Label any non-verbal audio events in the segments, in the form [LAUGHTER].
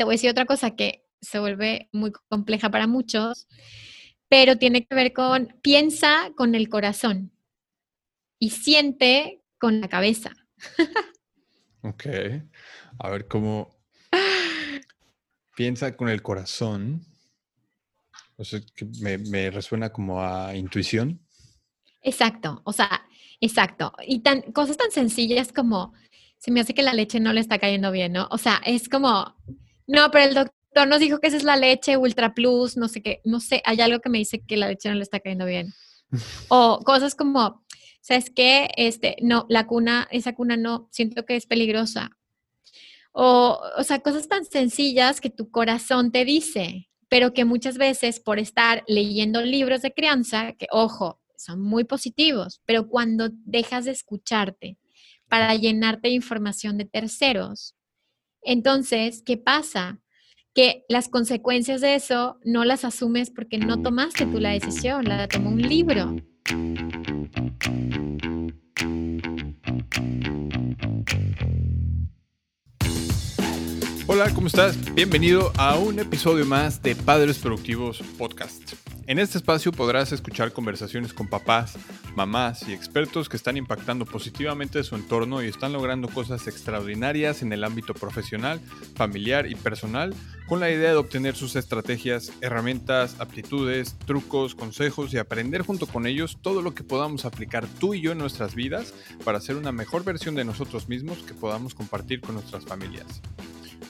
te voy a decir otra cosa que se vuelve muy compleja para muchos, pero tiene que ver con piensa con el corazón y siente con la cabeza. ok. A ver cómo [LAUGHS] piensa con el corazón. O sea, que me, me, resuena como a intuición. Exacto, o sea, exacto. Y tan, cosas tan sencillas como, se me hace que la leche no le está cayendo bien, ¿no? O sea, es como, no, pero el doctor nos dijo que esa es la leche Ultra Plus, no sé qué, no sé, hay algo que me dice que la leche no le está cayendo bien. [LAUGHS] O cosas como, ¿sabes qué? Este, no, la cuna, esa cuna no, siento que es peligrosa. O, o sea, cosas tan sencillas que tu corazón te dice, pero que muchas veces por estar leyendo libros de crianza, que ojo, son muy positivos, pero cuando dejas de escucharte para llenarte de información de terceros, entonces, ¿qué pasa? Que las consecuencias de eso no las asumes porque no tomaste tú la decisión, la tomó un libro. Hola, ¿cómo estás? Bienvenido a un episodio más de Padres Productivos Podcast. En este espacio podrás escuchar conversaciones con papás, mamás y expertos que están impactando positivamente su entorno y están logrando cosas extraordinarias en el ámbito profesional, familiar y personal con la idea de obtener sus estrategias, herramientas, aptitudes, trucos, consejos y aprender junto con ellos todo lo que podamos aplicar tú y yo en nuestras vidas para ser una mejor versión de nosotros mismos que podamos compartir con nuestras familias.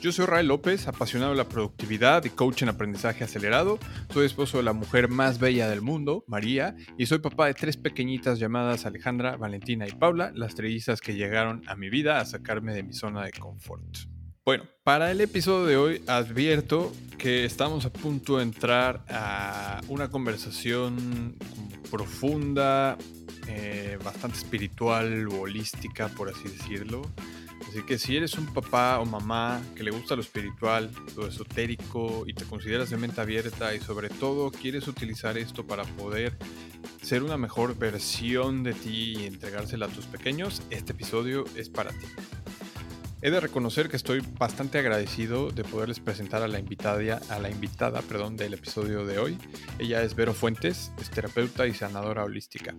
Yo soy Rael López, apasionado de la productividad y coach en aprendizaje acelerado. Soy esposo de la mujer más bella del mundo, María, y soy papá de tres pequeñitas llamadas Alejandra, Valentina y Paula, las trellizas que llegaron a mi vida a sacarme de mi zona de confort. Bueno, para el episodio de hoy advierto que estamos a punto de entrar a una conversación profunda, eh, bastante espiritual holística, por así decirlo. Así que si eres un papá o mamá que le gusta lo espiritual, lo esotérico y te consideras de mente abierta y sobre todo quieres utilizar esto para poder ser una mejor versión de ti y entregársela a tus pequeños, este episodio es para ti. He de reconocer que estoy bastante agradecido de poderles presentar a la invitada, a la invitada perdón, del episodio de hoy. Ella es Vero Fuentes, es terapeuta y sanadora holística.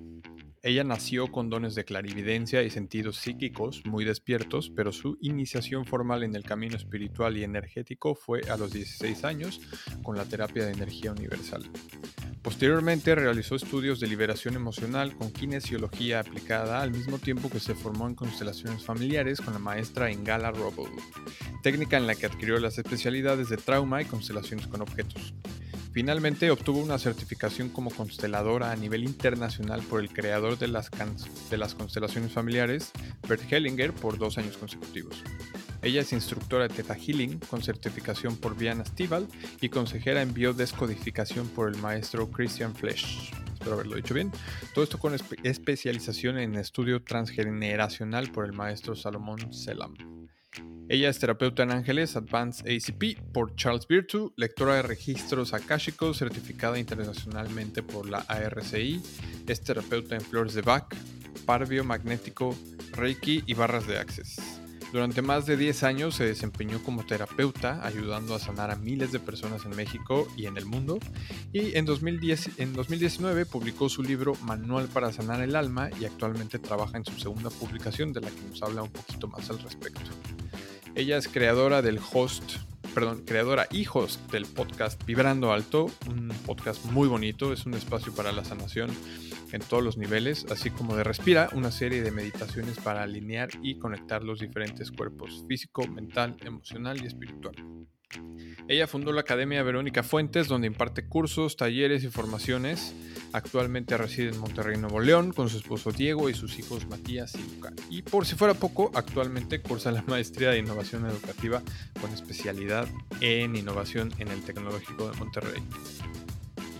Ella nació con dones de clarividencia y sentidos psíquicos muy despiertos, pero su iniciación formal en el camino espiritual y energético fue a los 16 años con la terapia de energía universal. Posteriormente realizó estudios de liberación emocional con kinesiología aplicada al mismo tiempo que se formó en constelaciones familiares con la maestra Engala Roble, técnica en la que adquirió las especialidades de trauma y constelaciones con objetos. Finalmente obtuvo una certificación como consteladora a nivel internacional por el creador de las, constelaciones familiares, Bert Hellinger, por dos años consecutivos. Ella es instructora de Theta Healing con certificación por Viana Stival y consejera en biodescodificación por el maestro Christian Flesch. Espero haberlo dicho bien. Todo esto con especialización en estudio transgeneracional por el maestro Salomón Selam. Ella es terapeuta en ángeles Advanced ACP por Charles Virtue, lectora de registros akáshicos certificada internacionalmente por la ARCI, es terapeuta en flores de Bach, par biomagnético, Reiki y barras de Access. Durante más de 10 años se desempeñó como terapeuta, ayudando a sanar a miles de personas en México y en el mundo. Y en, 2010, en 2019 publicó su libro Manual para Sanar el Alma y actualmente trabaja en su segunda publicación de la que nos habla un poquito más al respecto. Ella es creadora del host, perdón, creadora y host del podcast Vibrando Alto, un podcast muy bonito, es un espacio para la sanación en todos los niveles, así como de Respira, una serie de meditaciones para alinear y conectar los diferentes cuerpos físico, mental, emocional y espiritual. Ella fundó la Academia Verónica Fuentes, donde imparte cursos, talleres y formaciones. Actualmente reside en Monterrey, Nuevo León, con su esposo Diego y sus hijos Matías y Luca. Y por si fuera poco, actualmente cursa la maestría de innovación educativa con especialidad en innovación en el Tecnológico de Monterrey.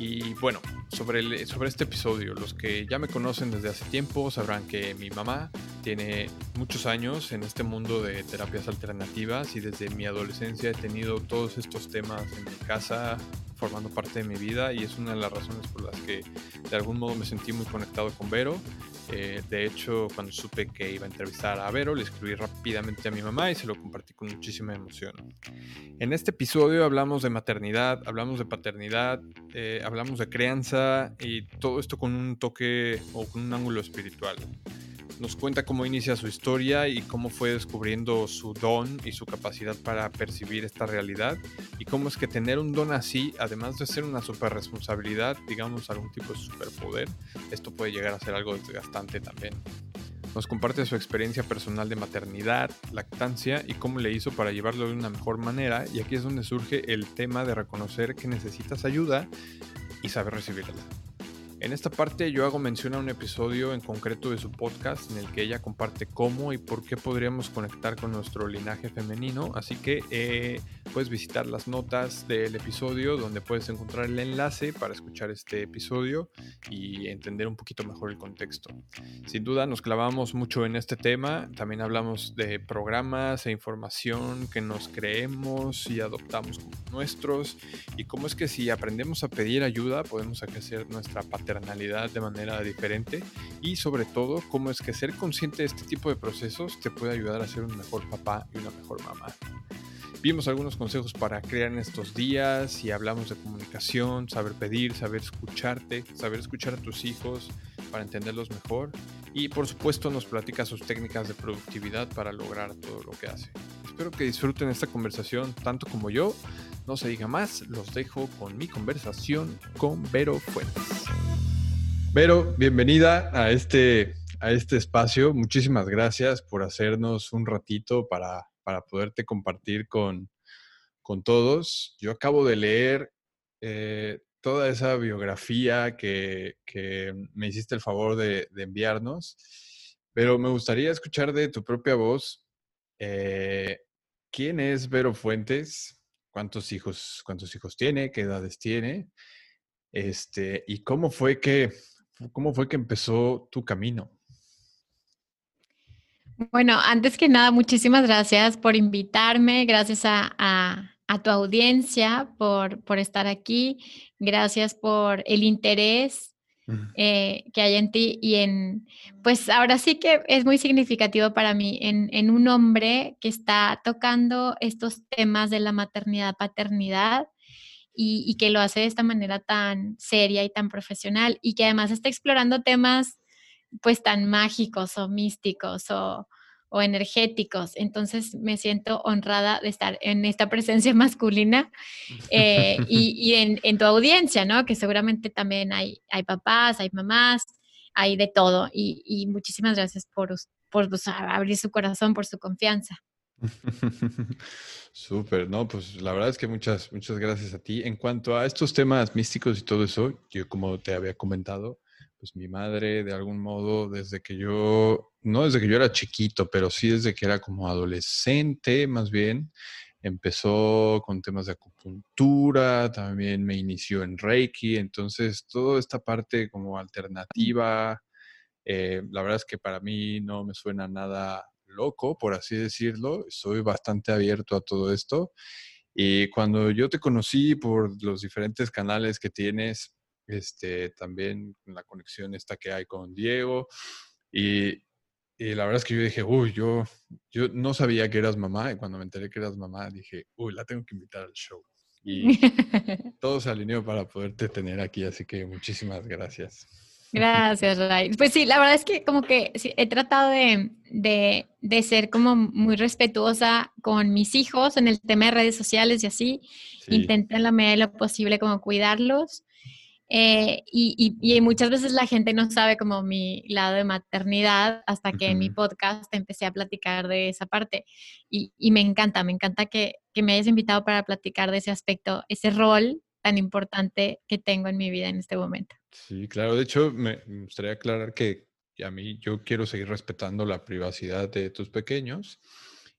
Y bueno, sobre, sobre este episodio, los que ya me conocen desde hace tiempo sabrán que mi mamá tiene muchos años en este mundo de terapias alternativas y desde mi adolescencia he tenido todos estos temas en mi casa formando parte de mi vida y es una de las razones por las que de algún modo me sentí muy conectado con Vero. Eh, de hecho, cuando supe que iba a entrevistar a Vero, le escribí rápidamente a mi mamá y se lo compartí con muchísima emoción. En este episodio hablamos de maternidad, hablamos de paternidad, eh, hablamos de crianza y todo esto con un toque o con un ángulo espiritual. Nos cuenta cómo inicia su historia y cómo fue descubriendo su don y su capacidad para percibir esta realidad y cómo es que tener un don así, además de ser una super responsabilidad, digamos algún tipo de superpoder, esto puede llegar a ser algo desgastante también. Nos comparte su experiencia personal de maternidad, lactancia y cómo le hizo para llevarlo de una mejor manera y aquí es donde surge el tema de reconocer que necesitas ayuda y saber recibirla. En esta parte yo hago mención a un episodio en concreto de su podcast en el que ella comparte cómo y por qué podríamos conectar con nuestro linaje femenino, así que eh, puedes visitar las notas del episodio donde puedes encontrar el enlace para escuchar este episodio y entender un poquito mejor el contexto. Sin duda nos clavamos mucho en este tema, también hablamos de programas e información que nos creemos y adoptamos como nuestros. Y cómo es que si aprendemos a pedir ayuda podemos hacer nuestra paternidad de manera diferente y sobre todo cómo es que ser consciente de este tipo de procesos te puede ayudar a ser un mejor papá y una mejor mamá. Vimos algunos consejos para crear en estos días y hablamos de comunicación, saber pedir, saber escucharte, saber escuchar a tus hijos para entenderlos mejor y por supuesto nos platica sus técnicas de productividad para lograr todo lo que hace. Espero que disfruten esta conversación tanto como yo. No se diga más, los dejo con mi conversación con Vero Fuentes. Vero, bienvenida a este, a este espacio. Muchísimas gracias por hacernos un ratito para, para poderte compartir con, con, todos. Yo acabo de leer eh, toda esa biografía que, que, me hiciste el favor de, enviarnos, pero me gustaría escuchar de tu propia voz. Eh, ¿Quién es Vero Fuentes? ¿Cuántos hijos, cuántos hijos tiene? ¿Qué edades tiene? Este, ¿Y cómo fue que ¿Cómo fue que empezó tu camino? Bueno, antes que nada, muchísimas gracias por invitarme, gracias a, tu audiencia por, por, estar aquí, gracias por el interés eh, que hay en ti y en, pues ahora sí que es muy significativo para mí en, en un hombre que está tocando estos temas de la maternidad, paternidad y, que lo hace de esta manera tan seria y tan profesional y que además está explorando temas pues tan mágicos o místicos o, o energéticos. Entonces me siento honrada de estar en esta presencia [LAUGHS] masculina eh, y, y en, en, tu audiencia, ¿no? Que seguramente también hay, hay papás, hay mamás, hay de todo. Y, y muchísimas gracias por, por pues, abrir su corazón, por su confianza. [LAUGHS] Súper, no, pues la verdad es que muchas, muchas gracias a ti. En cuanto a estos temas místicos y todo eso, yo como te había comentado, pues mi madre de algún modo desde que yo, no desde que yo era chiquito, pero sí desde que era como adolescente más bien, empezó con temas de acupuntura, también me inició en Reiki, entonces toda esta parte como alternativa, eh, la verdad es que para mí no me suena nada loco, por así decirlo. Soy bastante abierto a todo esto. Y cuando yo te conocí por los diferentes canales que tienes, este, también la conexión esta que hay con Diego, y, la verdad es que yo dije, uy, yo, yo no sabía que eras mamá, y cuando me enteré que eras mamá, dije, uy, la tengo que invitar al show. Y [LAUGHS] todo se alineó para poderte tener aquí, así que muchísimas gracias. Gracias, Ray. Pues sí, la verdad es que como que he tratado de, de, ser como muy respetuosa con mis hijos en el tema de redes sociales y así. Intento en la medida de lo posible como cuidarlos. Eh, y, y, muchas veces la gente no sabe como mi lado de maternidad hasta que en mi podcast empecé a platicar de esa parte. Y, y me encanta, me encanta que, que me hayas invitado para platicar de ese aspecto, ese rol tan importante que tengo en mi vida en este momento. Sí, claro. De hecho, me gustaría aclarar que a mí yo quiero seguir respetando la privacidad de tus pequeños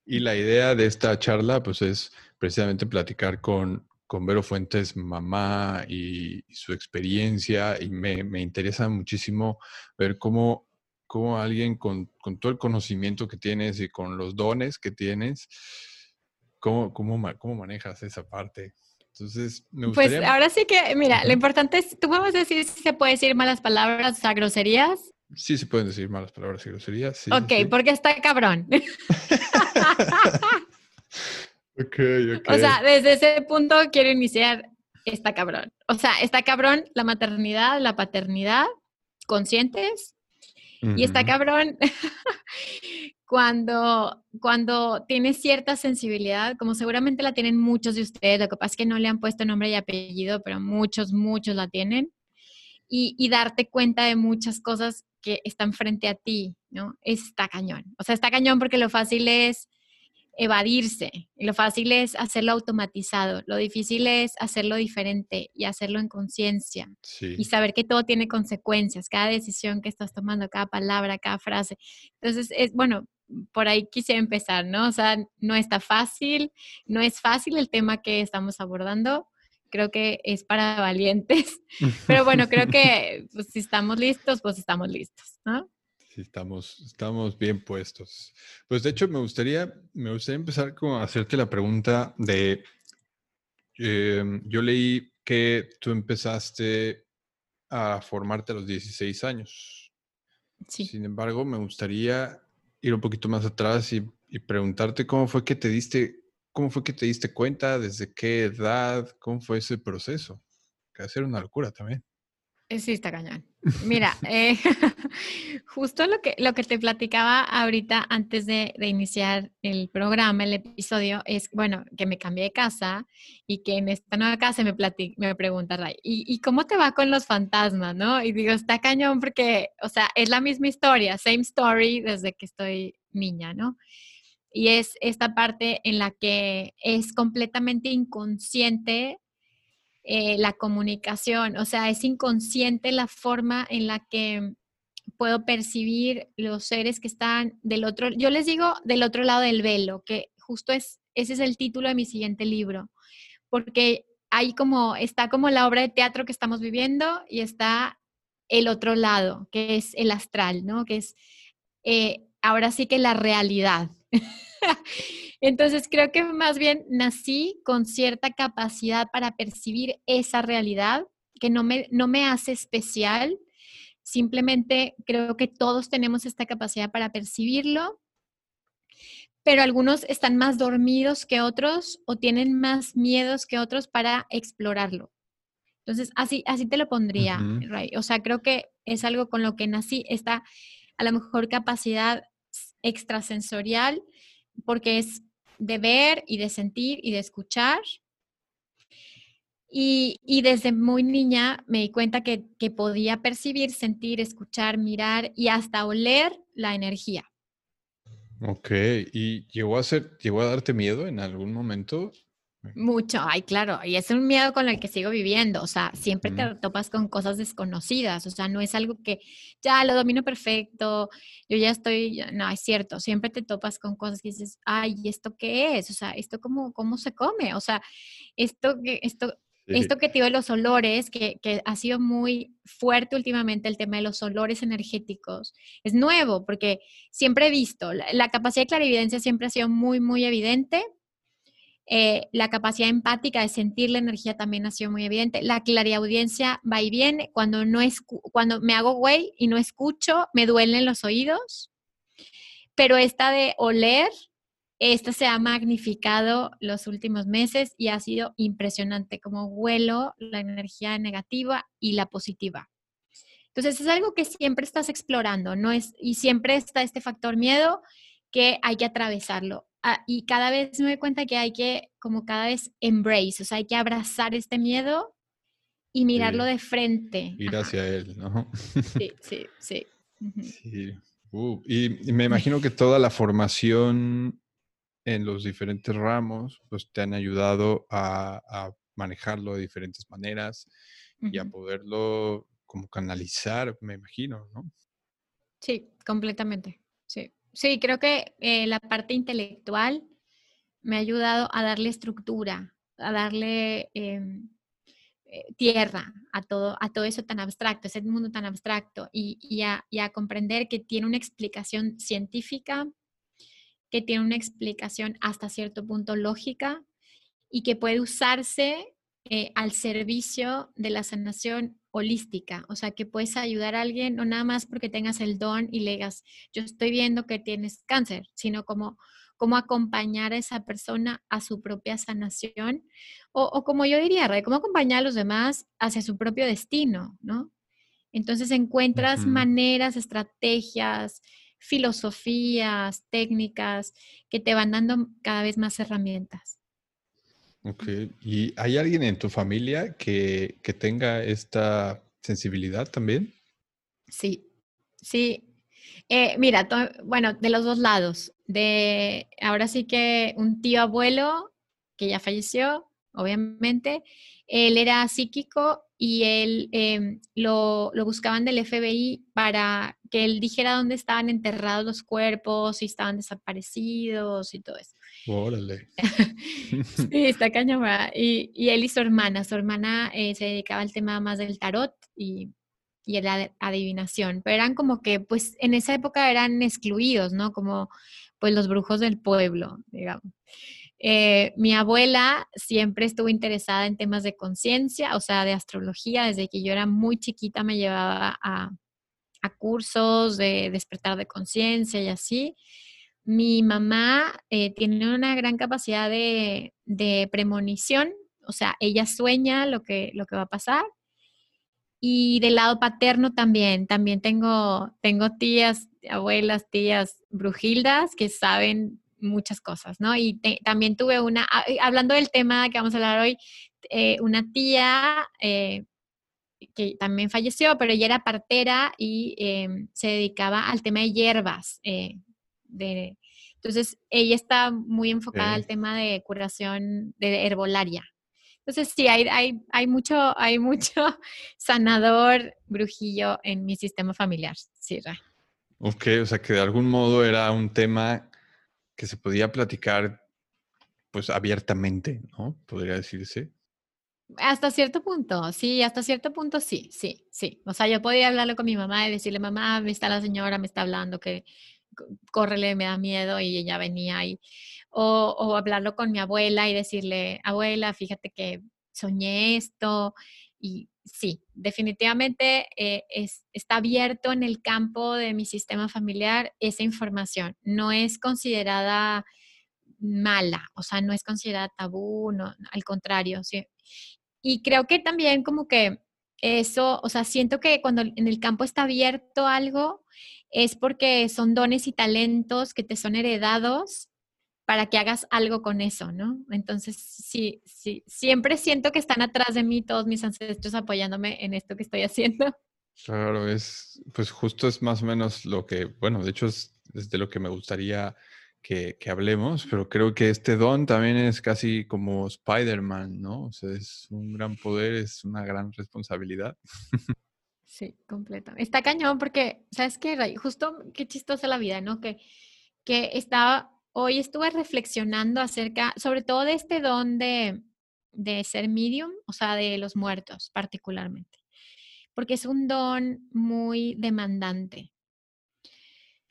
y la idea de esta charla pues es precisamente platicar con, con Vero Fuentes, mamá y, su experiencia y me, me, interesa muchísimo ver cómo, cómo alguien con, con, todo el conocimiento que tienes y con los dones que tienes, cómo, cómo, cómo manejas esa parte. Entonces, me pues, gustaría... Pues ahora sí que, mira, lo importante es, tú podemos decir si se puede decir malas palabras, o sea, groserías. Sí, se pueden decir malas palabras y groserías. Sí, ok, porque está cabrón. [LAUGHS] [LAUGHS] ok, ok. O sea, desde ese punto quiero iniciar, está cabrón. O sea, está cabrón la maternidad, la paternidad, conscientes. Y está cabrón [LAUGHS] cuando, cuando tienes cierta sensibilidad, como seguramente la tienen muchos de ustedes, lo que pasa es que no le han puesto nombre y apellido, pero muchos, muchos la tienen. Y, y, darte cuenta de muchas cosas que están frente a ti, ¿no? Está cañón. O sea, está cañón porque lo fácil es evadirse, lo fácil es hacerlo automatizado, lo difícil es hacerlo diferente y hacerlo en conciencia y saber que todo tiene consecuencias, cada decisión que estás tomando, cada palabra, cada frase. Entonces, es bueno, por ahí quise empezar, ¿no? O sea, no está fácil, no es fácil el tema que estamos abordando, creo que es para valientes, [LAUGHS] pero bueno, creo que pues, si estamos listos, pues estamos listos, ¿no? Sí, estamos, estamos bien puestos. Pues de hecho me gustaría, me gustaría empezar con hacerte la pregunta de, em, yo leí que tú empezaste a formarte a los 16 años. Sí. Sin embargo, me gustaría ir un poquito más atrás y, y preguntarte cómo fue que te diste ¿Cómo fue que te diste cuenta? ¿Desde qué edad? ¿Cómo fue ese proceso? Que hacer una locura también. Eh, sí, está cañón. Mira, [LAUGHS] eh, [LAUGHS] justo lo que, lo que te platicaba ahorita antes de, iniciar el programa, el episodio, es, bueno, que me cambié de casa y que en esta nueva casa me, me pregunta, Ray, ¿y, ¿y, cómo te va con los fantasmas, no? Y digo, está cañón porque, o sea, es la misma historia, same story desde que estoy niña, ¿no? y es esta parte en la que es completamente inconsciente eh, la comunicación, o sea, es inconsciente la forma en la que puedo percibir los seres que están del otro, yo les digo del otro lado del velo, que justo es, ese es el título de mi siguiente libro, porque ahí como, está como la obra de teatro que estamos viviendo y está el otro lado, que es el astral, ¿no? Que es eh, ahora sí que la realidad, [LAUGHS] [LAUGHS] Entonces creo que más bien nací con cierta capacidad para percibir esa realidad que no me, no me hace especial. Simplemente creo que todos tenemos esta capacidad para percibirlo, pero algunos están más dormidos que otros o tienen más miedos que otros para explorarlo. Entonces, así, así te lo pondría, Ray. O sea, creo que es algo con lo que nací, esta a lo mejor capacidad extrasensorial, porque es de ver y de sentir y de escuchar. Y, desde muy niña me di cuenta que, podía percibir, sentir, escuchar, mirar y hasta oler la energía. Ok, ¿y llegó a, ser, llegó a darte miedo en algún momento? Mucho, ay, claro, y es un miedo con el que sigo viviendo, o sea, siempre te topas con cosas desconocidas, o sea, no es algo que ya lo domino perfecto, yo ya estoy, no, es cierto, siempre te topas con cosas que dices, ay, ¿esto qué es? O sea, ¿esto cómo, cómo se come? O sea, esto, esto, esto que te digo de los olores, que, que, ha sido muy fuerte últimamente el tema de los olores energéticos, es nuevo, porque siempre he visto, la, la capacidad de clarividencia siempre ha sido muy, muy evidente, eh, la capacidad empática de sentir la energía también ha sido muy evidente. La clariaudiencia va y viene. Cuando, no cuando me hago güey y no escucho, me duelen los oídos. Pero esta de oler, esta se ha magnificado los últimos meses y ha sido impresionante como huelo la energía negativa y la positiva. Entonces es algo que siempre estás explorando, ¿no? Es, y siempre está este factor miedo que hay que atravesarlo. Ah, y cada vez me doy cuenta que hay que, como cada vez, embrace, o sea, hay que abrazar este miedo y mirarlo de frente. Ir hacia él, ¿no? Sí, [LAUGHS] sí, sí. sí. Uh, y, me imagino que toda la formación en los diferentes ramos, pues te han ayudado a, manejarlo de diferentes maneras y a poderlo como canalizar, me imagino, ¿no? Sí, completamente. Sí. Sí, creo que eh, la parte intelectual me ha ayudado a darle estructura, a darle em, eh, tierra a todo, a todo eso tan abstracto, ese mundo tan abstracto, y, a, comprender que tiene una explicación científica, que tiene una explicación hasta cierto punto lógica y que puede usarse eh, al servicio de la sanación holística, o sea, que puedes ayudar a alguien no nada más porque tengas el don y le digas, yo estoy viendo que tienes cáncer, sino como cómo acompañar a esa persona a su propia sanación, o, como yo diría, cómo acompañar a los demás hacia su propio destino, ¿no? Entonces encuentras maneras, estrategias, filosofías, técnicas que te van dando cada vez más herramientas. Ok, ¿y hay alguien en tu familia que, tenga esta sensibilidad también? Sí, sí. Eh, mira, bueno, de los dos lados. De ahora sí que un tío abuelo que ya falleció, obviamente, él era psíquico y él em, lo, lo, buscaban del FBI para que él dijera dónde estaban enterrados los cuerpos, si estaban desaparecidos y todo eso. Órale. [LAUGHS] sí, está cañón. Y, y, él y su hermana, su hermana eh, se dedicaba al tema más del tarot y, y la adivinación, pero eran como que, pues en esa época eran excluidos, ¿no? Como pues los brujos del pueblo, digamos. Eh, mi abuela siempre estuvo interesada en temas de conciencia, o sea, de astrología, desde que yo era muy chiquita me llevaba a, cursos de despertar de conciencia y así. Mi mamá eh, tiene una gran capacidad de, premonición, o sea, ella sueña lo que, lo que va a pasar. Y del lado paterno también, también tengo, tengo tías, abuelas, tías brujildas que saben muchas cosas, ¿no? Y también tuve una, ah, hablando del tema que vamos a hablar hoy, eh, una tía eh, que también falleció, pero ella era partera y em, se dedicaba al tema de hierbas. De, entonces, ella está muy enfocada al tema de curación de herbolaria. Entonces, sí, hay, hay, hay, mucho, hay mucho [LAUGHS] sanador brujillo en mi sistema familiar, sí, Ok, o sea que de algún modo era un tema que se podía platicar pues abiertamente, ¿no? Podría decirse. Hasta cierto punto, sí, hasta cierto punto sí, sí, sí. O sea, yo podía hablarlo con mi mamá y decirle, mamá, me está la señora, me está hablando, que córrele, me da miedo y ella venía y, o, o hablarlo con mi abuela y decirle, abuela, fíjate que soñé esto y sí, definitivamente eh, está abierto en el campo de mi sistema familiar esa información. No es considerada mala, o sea, no es considerada tabú, no, al contrario. Sí. Y creo que también como que eso, o sea, siento que cuando en el campo está abierto algo, es porque son dones y talentos que te son heredados para que hagas algo con eso, ¿no? Entonces, sí, sí, siempre siento que están atrás de mí todos mis ancestros apoyándome en esto que estoy haciendo. Claro, es, pues justo es más o menos lo que, bueno, de hecho es, de lo que me gustaría que, hablemos, pero creo que este don también es casi como Spider-Man, ¿no? O sea, es un gran poder, es una gran responsabilidad. [LAUGHS] Sí, completa. Está cañón porque, ¿sabes qué? Justo qué chistosa la vida, ¿no? Que, que estaba Hoy estuve reflexionando acerca, sobre todo de este don de, ser medium, o sea, de los muertos particularmente, porque es un don muy demandante.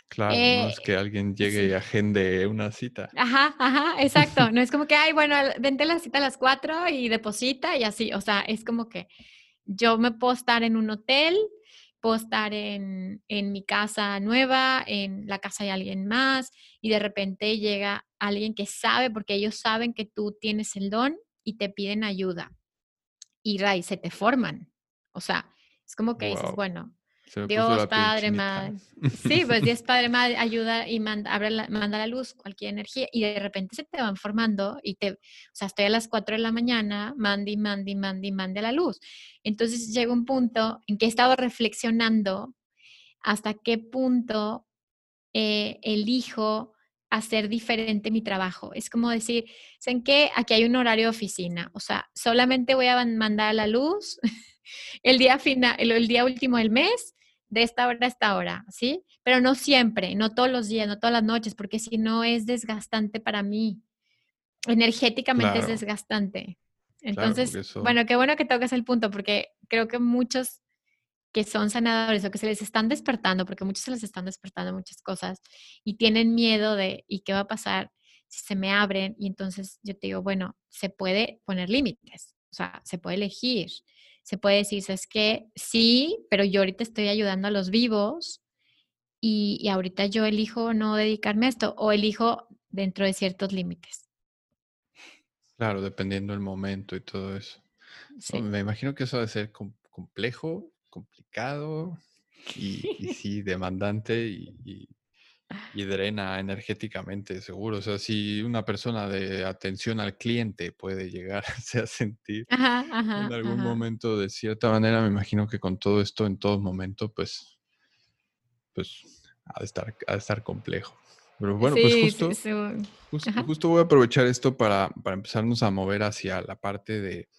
Claro, no es eh, que alguien llegue y agende una cita. Ajá, ajá, exacto. No es como que, ay, bueno, vente la cita a las cuatro y deposita y así. O sea, es como que yo me puedo estar en un hotel, puedo estar en, mi casa nueva, en la casa de alguien más, y de repente llega alguien que sabe, porque ellos saben que tú tienes el don y te piden ayuda. Y Ray, se te forman. O sea, es como que dices, bueno, Dios, Padre, Madre. [LAUGHS] Sí, pues Dios, Padre, Madre, ayuda y manda, abre la, manda la luz, cualquier energía, y de repente se te van formando y te, o sea, estoy a las 4 de la mañana, mandi, mandi, mandi, mande a la luz. Entonces llega un punto en que he estado reflexionando hasta qué punto eh, elijo hacer diferente mi trabajo. Es como decir, ¿saben qué? Aquí hay un horario de oficina, o sea, solamente voy a mandar la luz [LAUGHS] el día final, el día último del mes de esta hora a esta hora, ¿sí? Pero no siempre, no todos los días, no todas las noches, porque si no es desgastante para mí. Energéticamente es desgastante. Entonces, bueno, qué bueno que tocas el punto, porque creo que muchos que son sanadores o que se les están despertando, porque muchos se les están despertando muchas cosas y tienen miedo de, ¿y qué va a pasar si se me abren? Y entonces yo te digo, bueno, se puede poner límites, o sea, se puede elegir se puede decir, es que sí, pero yo ahorita estoy ayudando a los vivos y, y ahorita yo elijo no dedicarme a esto o elijo dentro de ciertos límites. Claro, dependiendo del momento y todo eso. Me imagino que eso debe ser complejo, complicado y, [LAUGHS] sí, demandante y, y, drena energéticamente, seguro. O sea, si una persona de atención al cliente puede llegar [LAUGHS] a sentir en algún momento de cierta manera, me imagino que con todo esto en todo momento, pues, pues ha de estar, ha de estar complejo. Pero bueno, pues justo, justo, voy a aprovechar esto para, para, empezarnos a mover hacia la parte de,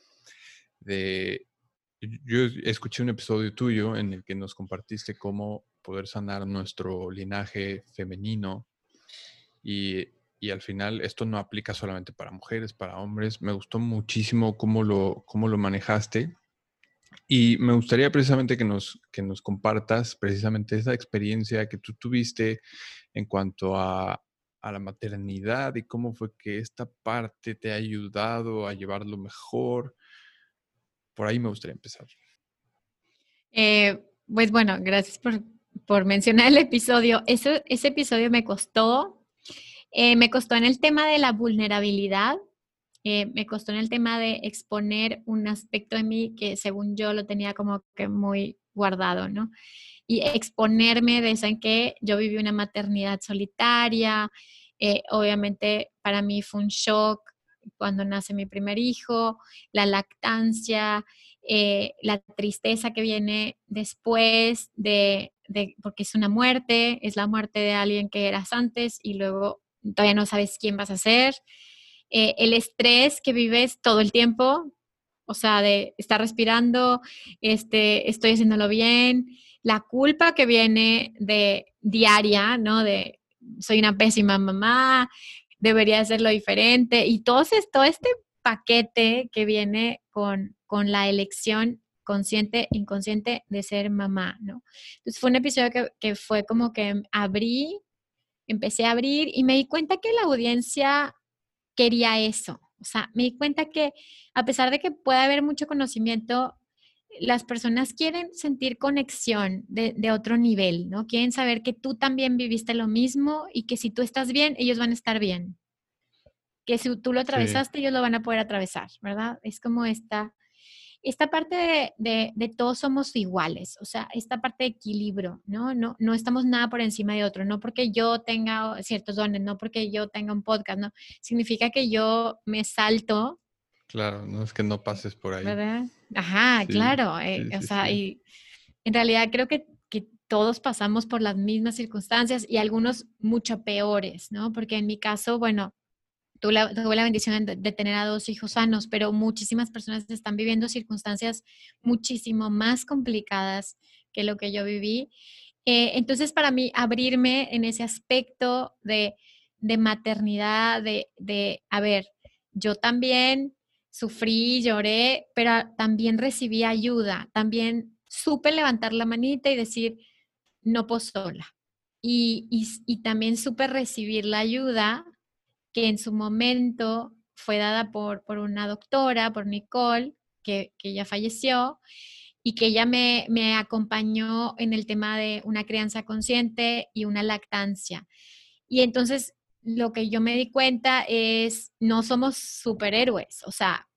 de, Yo escuché un episodio tuyo en el que nos compartiste cómo poder sanar nuestro linaje femenino y, y al final esto no aplica solamente para mujeres, para hombres. Me gustó muchísimo cómo lo, cómo lo manejaste. Y me gustaría precisamente que nos, que nos compartas precisamente esa experiencia que tú tuviste en cuanto a, la maternidad y cómo fue que esta parte te ha ayudado a llevarlo mejor. Por ahí me gustaría empezar. Eh, pues bueno, gracias por, mencionar el episodio. Ese, ese episodio me costó, eh, me costó en el tema de la vulnerabilidad, eh, me costó en el tema de exponer un aspecto de mí que según yo lo tenía como que muy guardado, ¿no? y exponerme de eso en que yo viví una maternidad solitaria. Eh, obviamente para mí fue un shock cuando nace mi primer hijo, la lactancia, eh, la tristeza que viene después de, porque es una muerte, es la muerte de alguien que eras antes y luego todavía no sabes quién vas a ser. Eh, el estrés que vives todo el tiempo, o sea, de estar respirando, este, estoy haciéndolo bien, la culpa que viene de diaria, ¿no? De soy una pésima mamá, debería hacerlo diferente y todo, todo este paquete que viene con, con la elección consciente, inconsciente de ser mamá, ¿no? Entonces fue un episodio que, que fue como que abrí, empecé a abrir y me di cuenta que la audiencia quería eso. O sea, me di cuenta que a pesar de que puede haber mucho conocimiento, las personas quieren sentir conexión de, otro nivel, ¿no? Quieren saber que tú también viviste lo mismo y que si tú estás bien, ellos van a estar bien. Que si tú lo atravesaste, ellos lo van a poder atravesar, ¿verdad? Es como esta, esta parte de, de, todos somos iguales, o sea, esta parte de equilibrio, ¿no? ¿no? No estamos nada por encima de otro, no porque yo tenga ciertos dones, no porque yo tenga un podcast, ¿no? Significa que yo me salto Claro, no es que no pases por ahí. ¿Verdad? Ajá, claro. Eh, o sea, y en realidad creo que, que, todos pasamos por las mismas circunstancias y algunos mucho peores, ¿no? Porque en mi caso, bueno, tuve la, tuve la bendición de, tener a dos hijos sanos, pero muchísimas personas están viviendo circunstancias muchísimo más complicadas que lo que yo viví. Eh, entonces, para mí, abrirme en ese aspecto de, de maternidad, de, de, a ver, yo también sufrí, lloré, pero también recibí ayuda, también supe levantar la manita y decir, no puedo sola. Y, y, también supe recibir la ayuda que en su momento fue dada por, por una doctora, por Nicole, que, que ya falleció, y que ella me, me, acompañó en el tema de una crianza consciente y una lactancia. Y entonces lo que yo me di cuenta es, no somos superhéroes, o sea,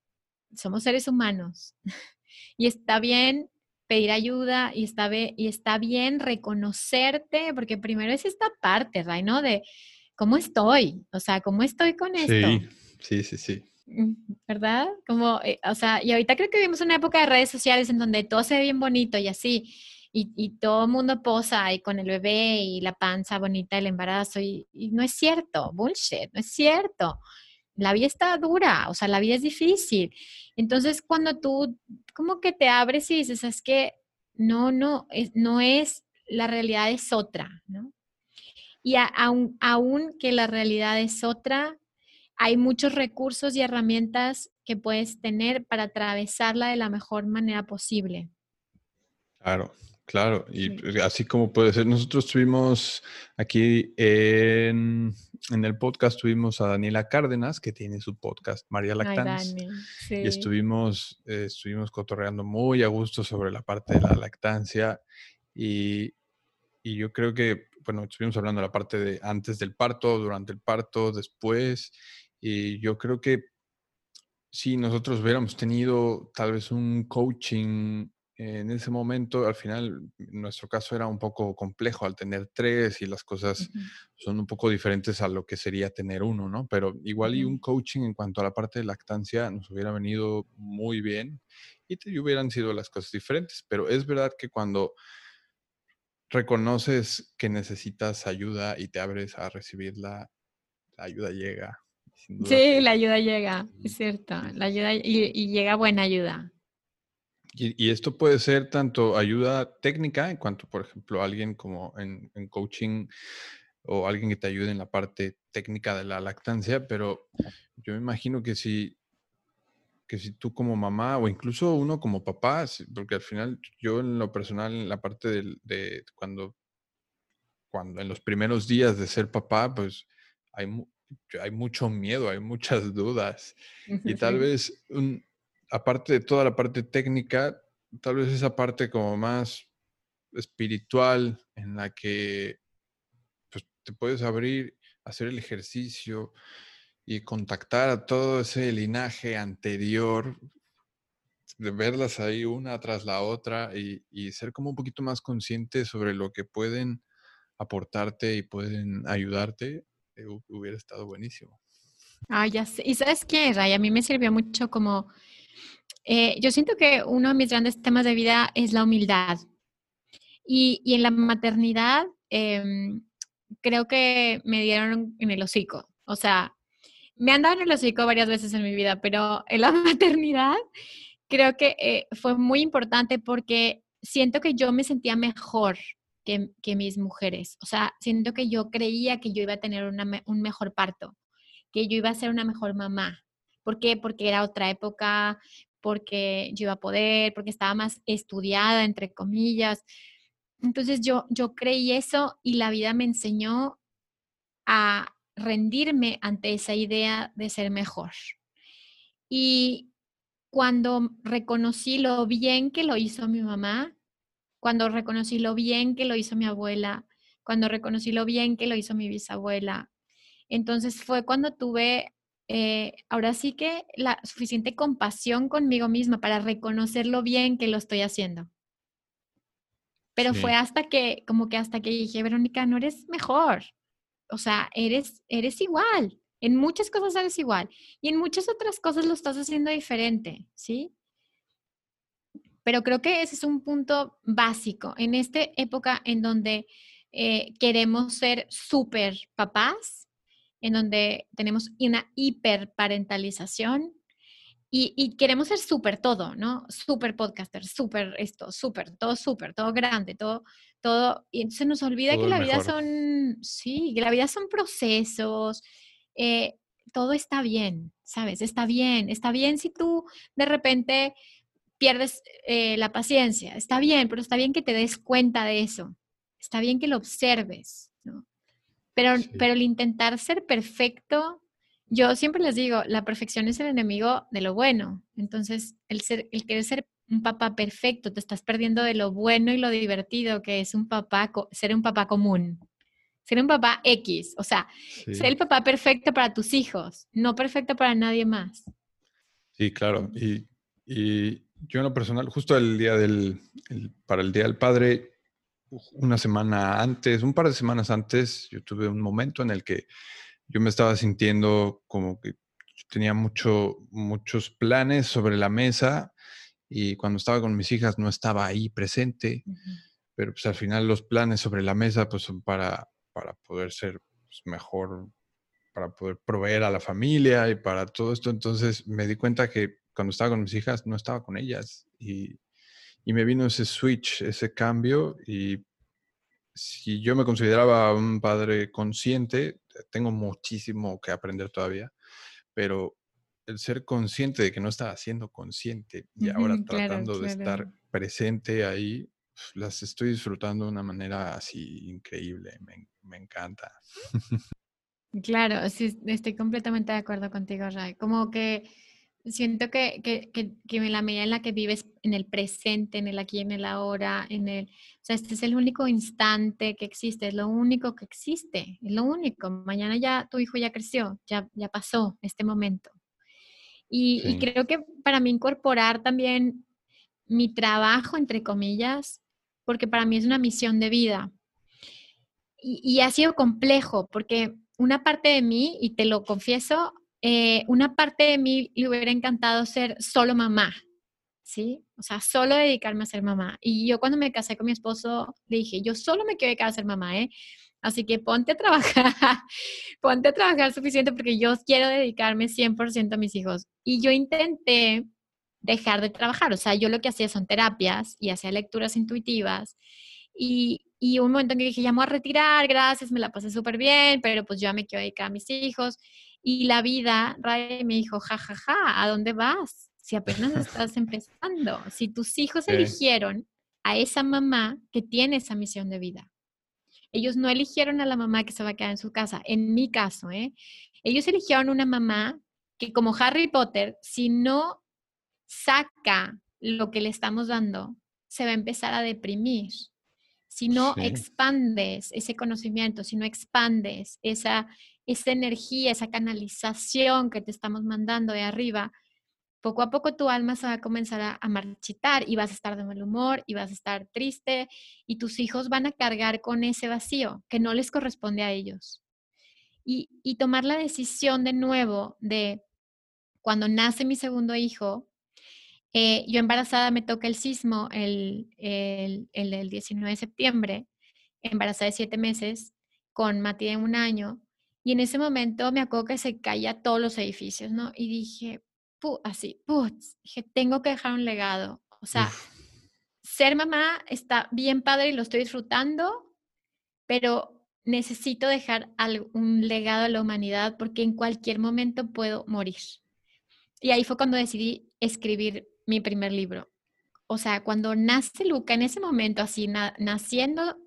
somos seres humanos [LAUGHS] y está bien pedir ayuda y está, y está bien reconocerte, porque primero es esta parte. De cómo estoy, o sea, cómo estoy con esto. Sí, sí, sí, sí. ¿Verdad? Como, eh, o sea, y ahorita creo que vivimos una época de redes sociales en donde todo se ve bien bonito y así, y, todo el mundo posa y con el bebé y la panza bonita, el embarazo, y, no es cierto, bullshit, no es cierto. La vida está dura, o sea, la vida es difícil. Entonces, cuando tú como que te abres y dices, es que no, no, es, no es, la realidad es otra, ¿no? Y aún, aún que la realidad es otra, hay muchos recursos y herramientas que puedes tener para atravesarla de la mejor manera posible. Claro, Claro, y así como puede ser, nosotros tuvimos aquí en, en el podcast tuvimos a Daniela Cárdenas, que tiene su podcast María Lactans. Y estuvimos, eh, estuvimos cotorreando muy a gusto sobre la parte de la lactancia. Y, y yo creo que, bueno, estuvimos hablando de la parte de antes del parto, durante el parto, después. Y yo creo que si nosotros hubiéramos tenido tal vez un coaching en ese momento, al final, nuestro caso era un poco complejo al tener tres y las cosas son un poco diferentes a lo que sería tener uno, ¿no? Pero igual y un coaching en cuanto a la parte de lactancia nos hubiera venido muy bien y te hubieran sido las cosas diferentes. Pero es verdad que cuando reconoces que necesitas ayuda y te abres a recibirla, la ayuda llega. Sí, la ayuda llega, es cierto. La ayuda y llega buena ayuda. Y, esto puede ser tanto ayuda técnica, en cuanto, por ejemplo, alguien como en, coaching o alguien que te ayude en la parte técnica de la lactancia, pero yo me imagino que si, que si tú como mamá o incluso uno como papá, porque al final yo en lo personal, en la parte de, de cuando, cuando en los primeros días de ser papá, pues hay, hay mucho miedo, hay muchas dudas. Y tal vez un, aparte de toda la parte técnica, tal vez esa parte como más espiritual en la que pues, te puedes abrir, hacer el ejercicio y contactar a todo ese linaje anterior, de verlas ahí una tras la otra y, ser como un poquito más consciente sobre lo que pueden aportarte y pueden ayudarte, eh, hubiera estado buenísimo. Ah, ya sé. ¿Y sabes qué, Ray? A mí me sirvió mucho como eh, yo siento que uno de mis grandes temas de vida es la humildad. Y, en la maternidad em, creo que me dieron en el hocico. O sea, me han dado en el hocico varias veces en mi vida, pero en la [LAUGHS] maternidad creo que eh, fue muy importante porque siento que yo me sentía mejor que, mis mujeres. O sea, siento que yo creía que yo iba a tener un mejor parto, que yo iba a ser una mejor mamá. ¿Por qué? Porque era otra época, porque yo iba a poder, porque estaba más estudiada, entre comillas. Entonces yo, yo creí eso y la vida me enseñó a rendirme ante esa idea de ser mejor. Y cuando reconocí lo bien que lo hizo mi mamá, cuando reconocí lo bien que lo hizo mi abuela, cuando reconocí lo bien que lo hizo mi bisabuela, entonces fue cuando tuve eh, ahora sí que la suficiente compasión conmigo misma para reconocer lo bien que lo estoy haciendo. Pero fue hasta que, como que hasta que dije, Verónica, no eres mejor. O sea, eres, eres igual. En muchas cosas eres igual. Y en muchas otras cosas lo estás haciendo diferente, ¿sí? Pero creo que ese es un punto básico. En esta época en donde eh, queremos ser súper papás, en donde tenemos una hiperparentalización y, y queremos ser súper todo, ¿no? Súper podcaster, súper esto, súper, todo súper, todo grande, todo, todo. Y entonces nos olvida que la vida son, sí, que la vida son procesos. Eh, todo está bien, ¿sabes? Está bien, está bien si tú de repente pierdes eh, la paciencia, está bien, pero está bien que te des cuenta de eso, está bien que lo observes, ¿no? Pero, pero el intentar ser perfecto, yo siempre les digo, la perfección es el enemigo de lo bueno. Entonces, el, ser, el querer ser un papá perfecto, te estás perdiendo de lo bueno y lo divertido que es un papá, ser un papá común. Ser un papá X, o sea, ser el papá perfecto para tus hijos, no perfecto para nadie más. Sí, claro. Y, y yo en lo personal, justo el día del, para el Día del Padre, una semana antes, un par de semanas antes, yo tuve un momento en el que yo me estaba sintiendo como que tenía mucho, muchos planes sobre la mesa y cuando estaba con mis hijas no estaba ahí presente, pero pues al final los planes sobre la mesa pues son para, para poder ser pues, mejor, para poder proveer a la familia y para todo esto. Entonces me di cuenta que cuando estaba con mis hijas no estaba con ellas y y me vino ese switch, ese cambio y si yo me consideraba un padre consciente, tengo muchísimo que aprender todavía, pero el ser consciente de que no estaba siendo consciente y ahora tratando de estar presente ahí, las estoy disfrutando de una manera así increíble, me, me encanta. [LAUGHS] Claro, sí, estoy completamente de acuerdo contigo, Ray. Como que siento que, que, que, que, en la medida en la que vives en el presente, en el aquí, en el ahora, en el, o sea, este es el único instante que existe, es lo único que existe, es lo único. Mañana ya tu hijo ya creció, ya, ya pasó este momento. Y, y creo que para mí incorporar también mi trabajo, entre comillas, porque para mí es una misión de vida. Y, y ha sido complejo, porque una parte de mí, y te lo confieso, eh, una parte de mí le hubiera encantado ser solo mamá, ¿sí? O sea, solo dedicarme a ser mamá. Y yo cuando me casé con mi esposo, le dije, yo solo me quiero dedicar a ser mamá, ¿eh? Así que ponte a trabajar, [LAUGHS] ponte a trabajar suficiente porque yo quiero dedicarme 100% a mis hijos. Y yo intenté dejar de trabajar, o sea, yo lo que hacía son terapias y hacía lecturas intuitivas. Y, y un momento en que dije, ya me voy a retirar, gracias, me la pasé súper bien, pero pues ya me quiero dedicar a mis hijos. Y la vida, Ray me dijo, jajaja, ja, ja, ¿a dónde vas? Si apenas estás [LAUGHS] empezando, si tus hijos eligieron a esa mamá que tiene esa misión de vida. Ellos no eligieron a la mamá que se va a quedar en su casa, en mi caso, ¿eh? Ellos eligieron una mamá que como Harry Potter, si no saca lo que le estamos dando, se va a empezar a deprimir. Si no expandes ese conocimiento, si no expandes esa, esa energía, esa canalización que te estamos mandando de arriba, poco a poco tu alma se va a comenzar a, marchitar y vas a estar de mal humor y vas a estar triste y tus hijos van a cargar con ese vacío que no les corresponde a ellos. Y, tomar la decisión de nuevo de cuando nace mi segundo hijo, eh, yo embarazada me toca el sismo el, el, el, el 19 de septiembre, embarazada de siete meses, con Mati de un año, y en ese momento me acuerdo que se caía todos los edificios, ¿no? Y dije, así, putz, dije, tengo que dejar un legado. O sea, ser mamá está bien padre y lo estoy disfrutando, pero necesito dejar un legado a la humanidad porque en cualquier momento puedo morir. Y ahí fue cuando decidí escribir mi primer libro. O sea, cuando nace Luca, en ese momento, así naciendo,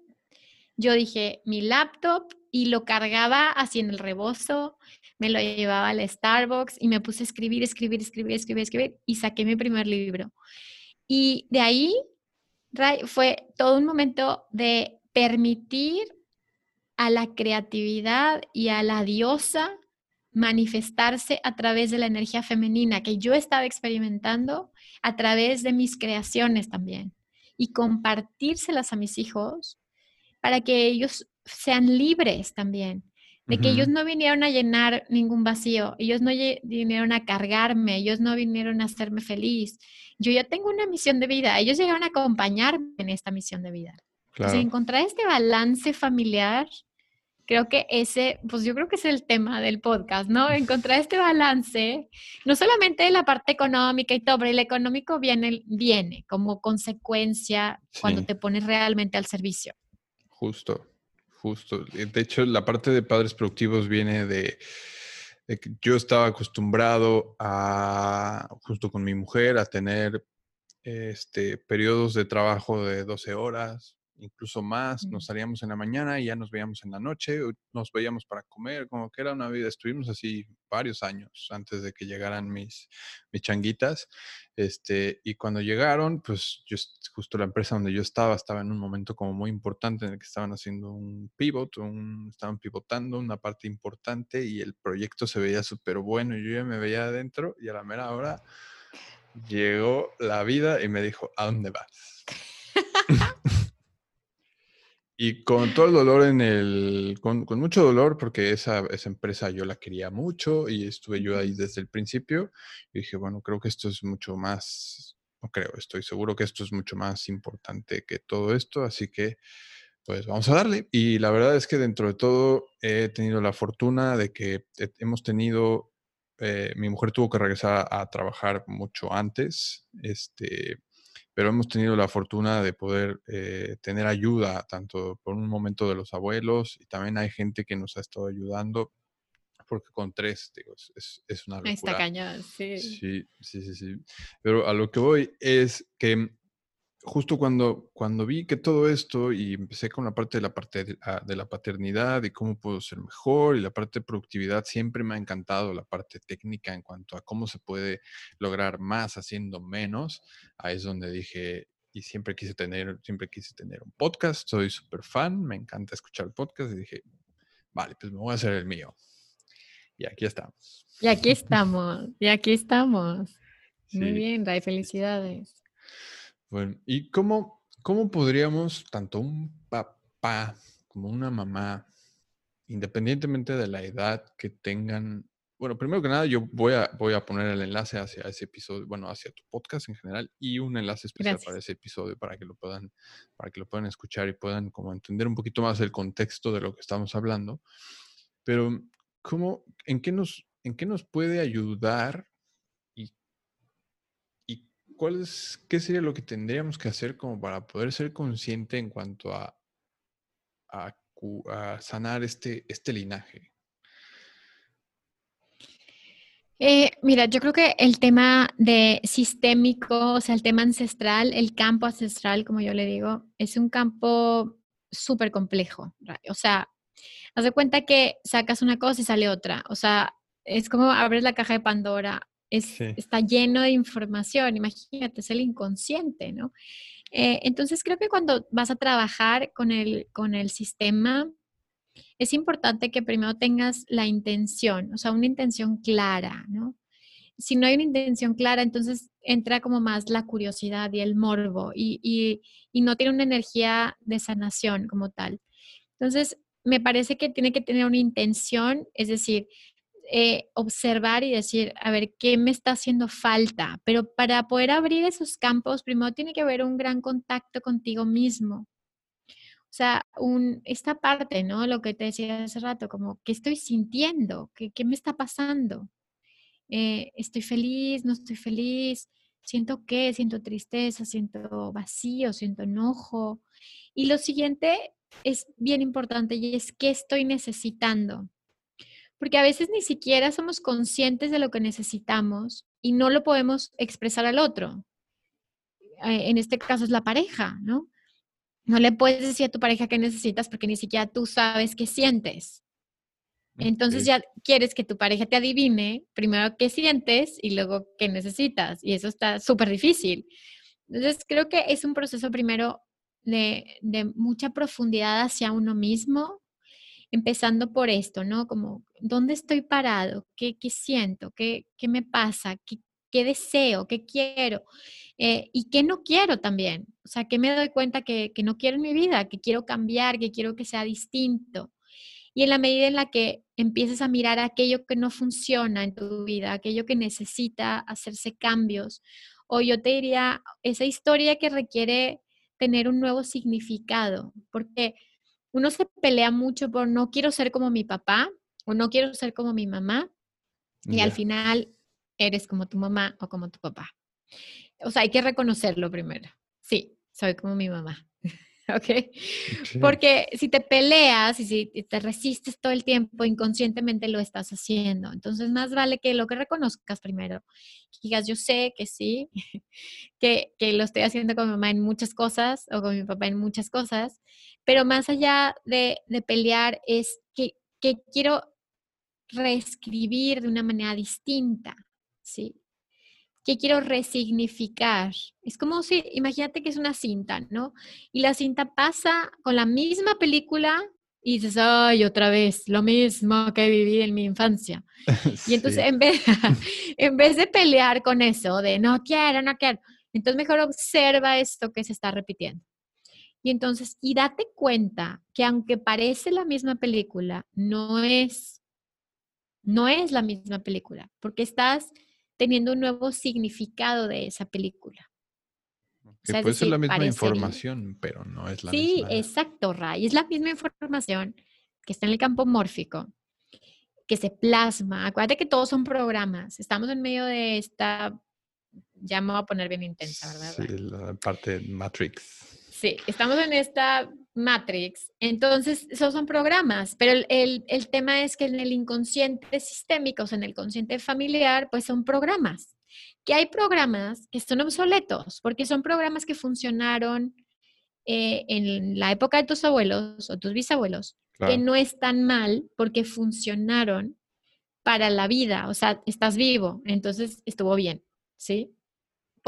yo dije, mi laptop y lo cargaba así en el rebozo, me lo llevaba al Starbucks y me puse a escribir, escribir, escribir, escribir, escribir y saqué mi primer libro. Y de ahí fue todo un momento de permitir a la creatividad y a la diosa manifestarse a través de la energía femenina que yo estaba experimentando a través de mis creaciones también y compartírselas a mis hijos para que ellos sean libres también, de que ellos no vinieron a llenar ningún vacío, ellos no vinieron a cargarme, ellos no vinieron a hacerme feliz. Yo ya tengo una misión de vida, ellos llegaron a acompañarme en esta misión de vida. Entonces, encontrar este balance familiar, creo que ese, pues yo creo que es el tema del podcast, ¿no? [LAUGHS] Encontrar este balance, no solamente de la parte económica y todo, pero el económico viene, viene como consecuencia cuando te pones realmente al servicio. Justo, justo. De hecho, la parte de padres productivos viene de, que yo estaba acostumbrado a, justo con mi mujer, a tener este, periodos de trabajo de 12 horas, incluso más, nos salíamos en la mañana y ya nos veíamos en la noche, nos veíamos para comer, como que era una vida, estuvimos así varios años antes de que llegaran mis, mis changuitas, este, y cuando llegaron, pues yo, justo la empresa donde yo estaba, estaba en un momento como muy importante en el que estaban haciendo un pivot, un, estaban pivotando una parte importante y el proyecto se veía súper bueno yo ya me veía adentro y a la mera hora llegó la vida y me dijo, ¿a dónde vas? [LAUGHS] [LAUGHS] Y con todo el dolor en el, con, con mucho dolor, porque esa, esa, empresa yo la quería mucho y estuve yo ahí desde el principio. Y dije, bueno, creo que esto es mucho más, no creo, estoy seguro que esto es mucho más importante que todo esto, así que pues vamos a darle. Y la verdad es que dentro de todo he tenido la fortuna de que hemos tenido, eh, mi mujer tuvo que regresar a, a trabajar mucho antes, este, pero hemos tenido la fortuna de poder eh, tener ayuda, tanto por un momento de los abuelos, y también hay gente que nos ha estado ayudando, porque con tres, digo, es, es una locura. Está cañón, sí. Sí, sí, sí, sí. Pero a lo que voy es que justo cuando, cuando vi que todo esto y empecé con la parte de la, parte ah, de, la paternidad y cómo puedo ser mejor y la parte de productividad, siempre me ha encantado la parte técnica en cuanto a cómo se puede lograr más haciendo menos. Ahí es donde dije, y siempre quise tener, siempre quise tener un podcast, soy súper fan, me encanta escuchar podcast y dije, vale, pues me voy a hacer el mío. Y aquí estamos. Y aquí estamos, y aquí estamos. Muy bien, Ray, felicidades. Bueno, ¿y cómo, cómo podríamos, tanto un papá como una mamá, independientemente de la edad que tengan, bueno, primero que nada, yo voy a, voy a poner el enlace hacia ese episodio, bueno, hacia tu podcast en general y un enlace especial para ese episodio para que lo puedan, para que lo puedan escuchar y puedan como entender un poquito más el contexto de lo que estamos hablando. Pero, ¿cómo, en qué nos, en qué nos puede ayudar ¿cuál es, ¿qué sería lo que tendríamos que hacer como para poder ser consciente en cuanto a, sanar este, este linaje? Eh, mira, yo creo que el tema de sistémico, o sea, el tema ancestral, el campo ancestral, como yo le digo, es un campo súper complejo. O sea, haz de cuenta que sacas una cosa y sale otra. O sea, es como abres la caja de Pandora está lleno de información, imagínate, es el inconsciente, ¿no? Eh, entonces creo que cuando vas a trabajar con el, con el sistema, es importante que primero tengas la intención, o sea, una intención clara, ¿no? Si no hay una intención clara, entonces entra como más la curiosidad y el morbo y, y, y no tiene una energía de sanación como tal. Entonces, me parece que tiene que tener una intención, es decir, eh, observar y decir, a ver, ¿qué me está haciendo falta? Pero para poder abrir esos campos, primero tiene que haber un gran contacto contigo mismo. O sea, un, esta parte, ¿no? Lo que te decía hace rato, como, ¿qué estoy sintiendo? ¿Qué, qué me está pasando? Eh, ¿Estoy feliz? ¿No estoy feliz? ¿Siento qué? ¿Siento tristeza? ¿Siento vacío? ¿Siento enojo? Y lo siguiente es bien importante y es, ¿qué estoy necesitando? Porque a veces ni siquiera somos conscientes de lo que necesitamos y no lo podemos expresar al otro. Eh, en este caso es la pareja, ¿no? No le puedes decir a tu pareja qué necesitas porque ni siquiera tú sabes qué sientes. Entonces ya quieres que tu pareja te adivine primero qué sientes y luego qué necesitas. Y eso está súper difícil. Entonces creo que es un proceso primero de, de mucha profundidad hacia uno mismo, empezando por esto, ¿no? Como, ¿dónde estoy parado? ¿Qué, siento? ¿Qué, me pasa? ¿Qué, deseo? ¿Qué quiero? Eh, y qué no quiero también. O sea, que me doy cuenta que, que, no quiero en mi vida, que quiero cambiar, que quiero que sea distinto. Y en la medida en la que empieces a mirar aquello que no funciona en tu vida, aquello que necesita hacerse cambios, o yo te diría, esa historia que requiere tener un nuevo significado, porque uno se pelea mucho por no quiero ser como mi papá o no quiero ser como mi mamá y al final eres como tu mamá o como tu papá. O sea, hay que reconocerlo primero. Sí, soy como mi mamá. [LAUGHS] ¿Ok? Porque si te peleas y si te resistes todo el tiempo, inconscientemente lo estás haciendo. Entonces, más vale que lo que reconozcas primero. digas, yo sé que sí, [LAUGHS] que, que lo estoy haciendo con mi mamá en muchas cosas o con mi papá en muchas cosas, pero más allá de, de pelear es que, que quiero reescribir de una manera distinta, ¿sí? Que quiero resignificar. Es como si, imagínate que es una cinta, ¿no? Y la cinta pasa con la misma película y dices, ay, otra vez, lo mismo que viví en mi infancia. [LAUGHS] Y entonces, en, vez, [LAUGHS] en vez de pelear con eso, de no quiero, no quiero, entonces mejor observa esto que se está repitiendo. Y entonces, y date cuenta que aunque parece la misma película, no es, no es la misma película, porque estás teniendo un nuevo significado de esa película. Que puede ser la misma información, pero no es la misma. Sí, exacto, Ray. Es la misma información que está en el campo mórfico, que se plasma. Acuérdate que todos son programas. Estamos en medio de esta, ya me voy a poner bien intensa, ¿verdad? Sí, la parte Matrix. Sí, estamos en esta Matrix. Entonces, esos son programas, pero el, el, tema es que en el inconsciente sistémico, o sea, en el consciente familiar, pues son programas que hay programas que son obsoletos, porque son programas que funcionaron eh, en la época de tus abuelos o tus bisabuelos, que no están mal porque funcionaron para la vida, o sea, estás vivo, entonces estuvo bien, ¿sí?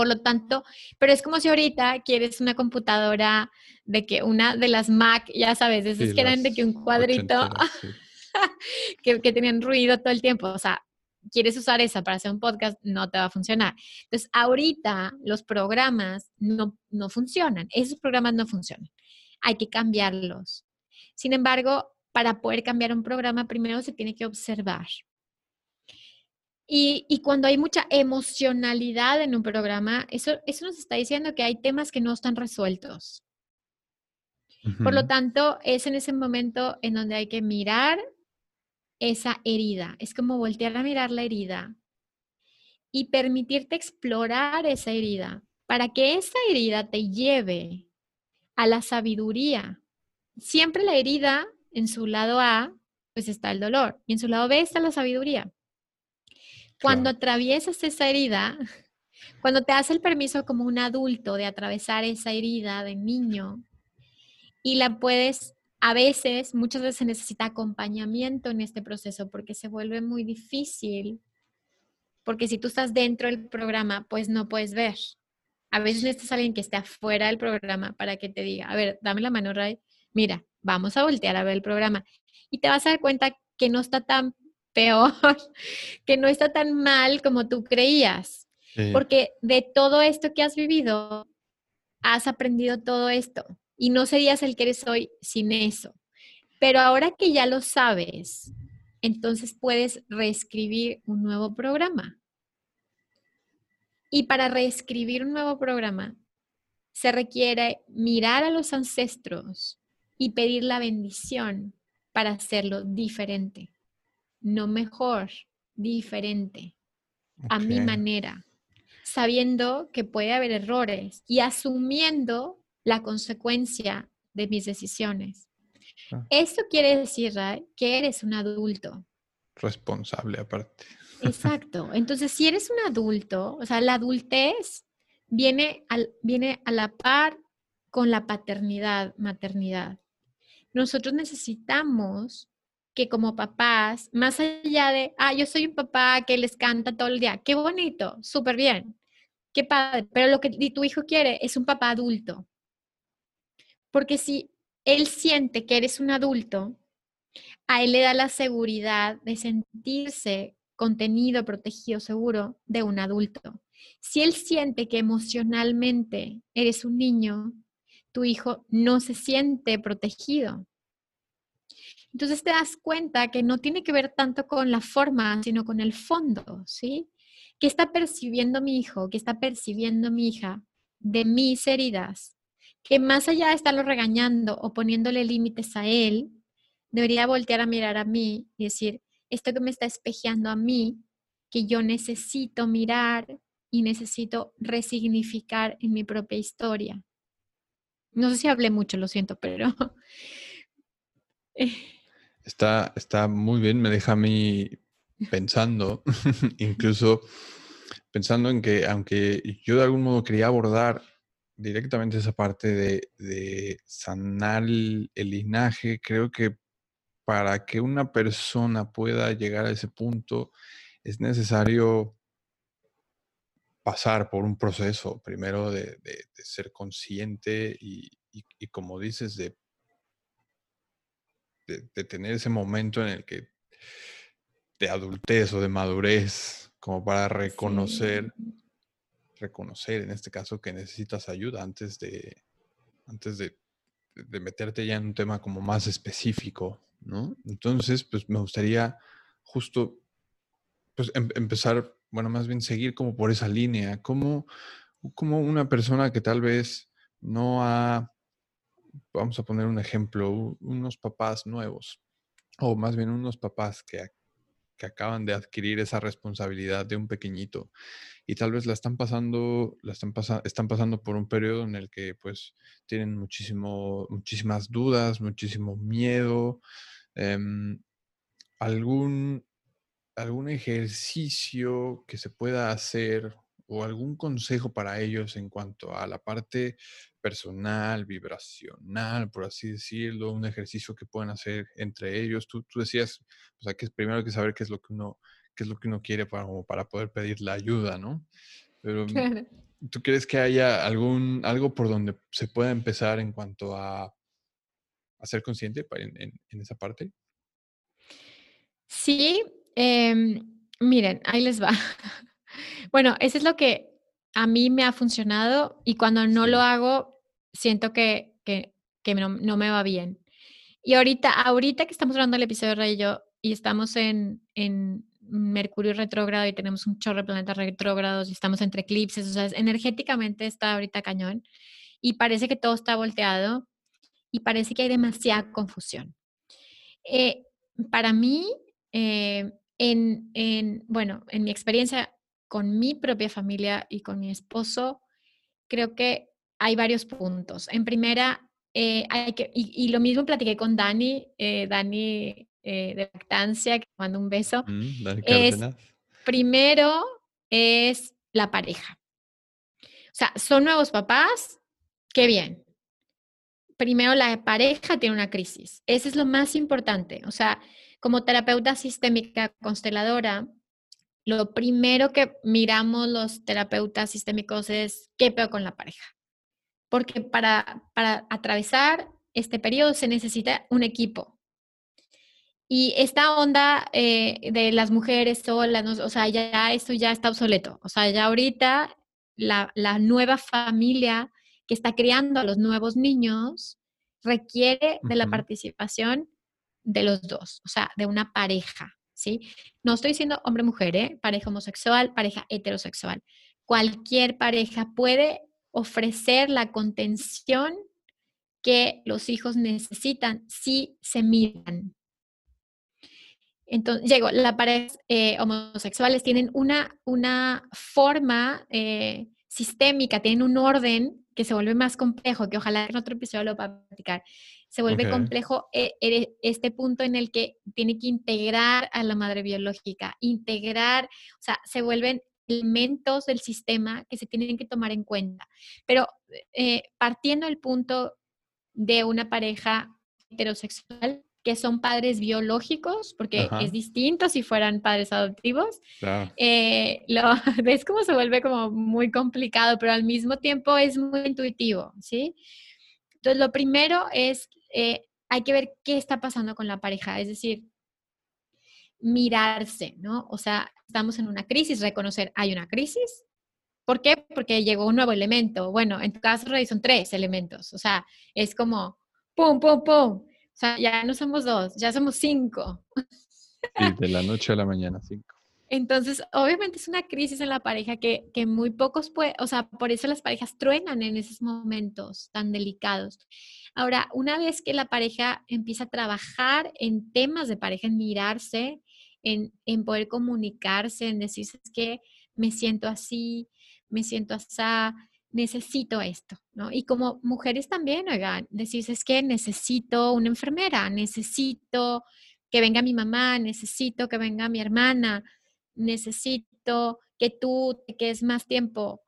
Por lo tanto, pero es como si ahorita quieres una computadora de que una de las Mac, ya sabes, esas que eran de que un cuadrito [LAUGHS] que, que tenían ruido todo el tiempo, o sea, quieres usar esa para hacer un podcast, no te va a funcionar. Entonces, ahorita los programas no, no funcionan, esos programas no funcionan. Hay que cambiarlos. Sin embargo, para poder cambiar un programa, primero se tiene que observar. Y, y, cuando hay mucha emocionalidad en un programa, eso, eso nos está diciendo que hay temas que no están resueltos. Por lo tanto, es en ese momento en donde hay que mirar esa herida. Es como voltear a mirar la herida y permitirte explorar esa herida para que esa herida te lleve a la sabiduría. Siempre la herida en su lado A, pues está el dolor y en su lado B está la sabiduría. Cuando atraviesas esa herida, cuando te das el permiso como un adulto de atravesar esa herida de niño y la puedes a veces, muchas veces se necesita acompañamiento en este proceso porque se vuelve muy difícil, porque si tú estás dentro del programa, pues no puedes ver. A veces necesitas a alguien que esté afuera del programa para que te diga, a ver, dame la mano, Ray, mira, vamos a voltear a ver el programa. Y te vas a dar cuenta que no está tan peor, [LAUGHS] que no está tan mal como tú creías. Porque de todo esto que has vivido, has aprendido todo esto y no serías el que eres hoy sin eso. Pero ahora que ya lo sabes, entonces puedes reescribir un nuevo programa. Y para reescribir un nuevo programa, se requiere mirar a los ancestros y pedir la bendición para hacerlo diferente. No mejor, diferente, a mi manera, sabiendo que puede haber errores y asumiendo la consecuencia de mis decisiones. Ah. Esto quiere decir, que eres un adulto. Responsable aparte. Exacto. Entonces, si eres un adulto, o sea, la adultez viene, al, viene a la par con la paternidad, maternidad. Nosotros necesitamos que como papás, más allá de, ah, yo soy un papá que les canta todo el día, qué bonito, súper bien, qué padre, pero lo que tu hijo quiere es un papá adulto, porque si él siente que eres un adulto, a él le da la seguridad de sentirse contenido, protegido, seguro de un adulto. Si él siente que emocionalmente eres un niño, tu hijo no se siente protegido. Entonces te das cuenta que no tiene que ver tanto con la forma, sino con el fondo, ¿sí? ¿Qué está percibiendo mi hijo? ¿Qué está percibiendo mi hija de mis heridas? que más allá de estarlo regañando o poniéndole límites a él, debería voltear a mirar a mí y decir, esto que me está espejeando a mí, que yo necesito mirar y necesito resignificar en mi propia historia. No sé si hablé mucho, lo siento, pero... [LAUGHS] Está, está muy bien, me deja a mí pensando, [LAUGHS] incluso pensando en que aunque yo de algún modo quería abordar directamente esa parte de, sanar el, linaje. Creo que para que una persona pueda llegar a ese punto es necesario pasar por un proceso, primero de, ser consciente y, como dices, de, de, tener ese momento en el que de adultez o de madurez, como para reconocer reconocer en este caso que necesitas ayuda antes de, antes de, meterte ya en un tema como más específico, ¿no? Entonces, pues me gustaría justo pues, em, empezar, bueno, más bien seguir como por esa línea, como, como una persona que tal vez no ha, vamos a poner un ejemplo, unos papás nuevos, o más bien unos papás que que acaban de adquirir esa responsabilidad de un pequeñito y tal vez la están pasando, la están, están pasando por un periodo en el que pues tienen muchísimo, muchísimas dudas, muchísimo miedo, em, algún, algún ejercicio que se pueda hacer o algún consejo para ellos en cuanto a la parte personal, vibracional, por así decirlo, un ejercicio que puedan hacer entre ellos. Tú, tú decías, o sea, que primero hay que saber qué es lo que uno, qué es lo que uno quiere para, para poder pedir la ayuda, ¿no? Pero mm, ¿tú crees que haya algún, algo por donde se pueda empezar en cuanto a, a ser consciente en, en, esa parte? Sí, em, miren, ahí les va. [LAUGHS] Bueno, eso es lo que a mí me ha funcionado y cuando no lo hago, siento que, que, no, me va bien. Y ahorita, ahorita que estamos hablando del episodio de Rey y yo, y estamos en, en Mercurio retrógrado y tenemos un chorro de planetas retrógrados y estamos entre eclipses, o sea, energéticamente está ahorita cañón y parece que todo está volteado y parece que hay demasiada confusión. Eh, para mí, eh, en, en, bueno, en mi experiencia, con mi propia familia y con mi esposo, creo que hay varios puntos. En primera, eh, hay que, y, lo mismo platiqué con Dani, eh, Dani eh, de lactancia, que mando un beso. Mm, es, primero es la pareja. O sea, son nuevos papás, qué bien. Primero la pareja tiene una crisis. Eso es lo más importante. O sea, como terapeuta sistémica consteladora, lo primero que miramos los terapeutas sistémicos es qué peor con la pareja. Porque para, para atravesar este periodo se necesita un equipo. Y esta onda eh, de las mujeres solas, o sea, ya esto ya está obsoleto. O sea, ya ahorita la, la nueva familia que está criando a los nuevos niños requiere de la participación de los dos, o sea, de una pareja. ¿Sí? No estoy diciendo hombre-mujer, ¿eh? pareja homosexual, pareja heterosexual. Cualquier pareja puede ofrecer la contención que los hijos necesitan si se miran. Entonces, llego, las parejas eh, homosexuales tienen una, una forma eh, sistémica, tienen un orden que se vuelve más complejo, que ojalá en otro episodio lo pueda platicar se vuelve complejo eh, eh, este punto en el que tiene que integrar a la madre biológica, integrar, o sea, se vuelven elementos del sistema que se tienen que tomar en cuenta. Pero eh, partiendo del punto de una pareja heterosexual, que son padres biológicos, porque es distinto si fueran padres adoptivos. lo, [LAUGHS] ves cómo se vuelve como muy complicado, pero al mismo tiempo es muy intuitivo, ¿sí? Entonces, lo primero es eh, hay que ver qué está pasando con la pareja, es decir, mirarse, ¿no? O sea, estamos en una crisis, reconocer, hay una crisis. ¿Por qué? Porque llegó un nuevo elemento. Bueno, en tu caso, son tres elementos. O sea, es como, ¡pum, pum, pum! O sea, ya no somos dos, ya somos cinco. [LAUGHS] Sí, de la noche a la mañana, cinco. Entonces, obviamente es una crisis en la pareja que, que muy pocos pueden, o sea, por eso las parejas truenan en esos momentos tan delicados. Ahora, una vez que la pareja empieza a trabajar en temas de pareja, en mirarse, en, poder comunicarse, en decir, que me siento así, me siento así, necesito esto, ¿no? Y como mujeres también, oigan, decís, es que necesito una enfermera, necesito que venga mi mamá, necesito que venga mi hermana, necesito que tú te quedes más tiempo.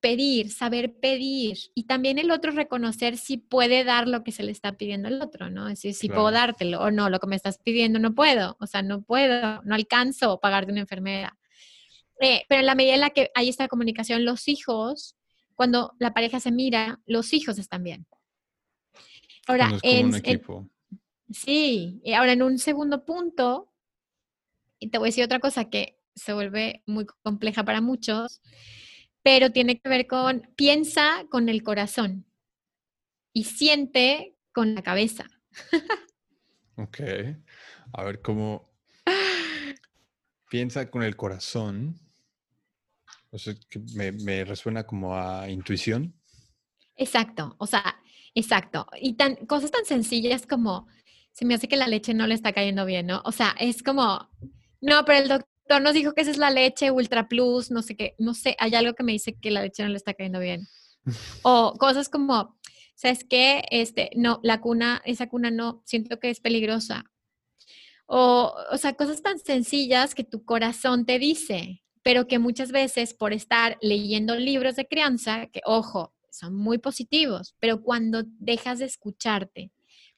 Pedir, saber pedir. Y también el otro reconocer si puede dar lo que se le está pidiendo al otro, ¿no? Es decir, si puedo dártelo o no, lo que me estás pidiendo no puedo. O sea, no puedo, no alcanzo pagarte una enfermera. Eh, pero en la medida en la que hay esta comunicación, los hijos, cuando la pareja se mira, los hijos están bien. Ahora, en, un equipo. sí, ahora en un segundo punto, y te voy a decir otra cosa que se vuelve muy compleja para muchos, pero tiene que ver con, piensa con el corazón y siente con la cabeza. [LAUGHS] ok. A ver cómo piensa con el corazón. O sea, que me, me, resuena como a intuición. Exacto, o sea, exacto. Y tan, cosas tan sencillas como, se me hace que la leche no le está cayendo bien, ¿no? O sea, es como, no, pero el doctor nos dijo que esa es la leche Ultra Plus, no sé qué, no sé, hay algo que me dice que la leche no le está cayendo bien. [LAUGHS] O cosas como, ¿sabes qué? Este, no, la cuna, esa cuna no, siento que es peligrosa. O, o sea, cosas tan sencillas que tu corazón te dice, pero que muchas veces por estar leyendo libros de crianza, que ojo, son muy positivos, pero cuando dejas de escucharte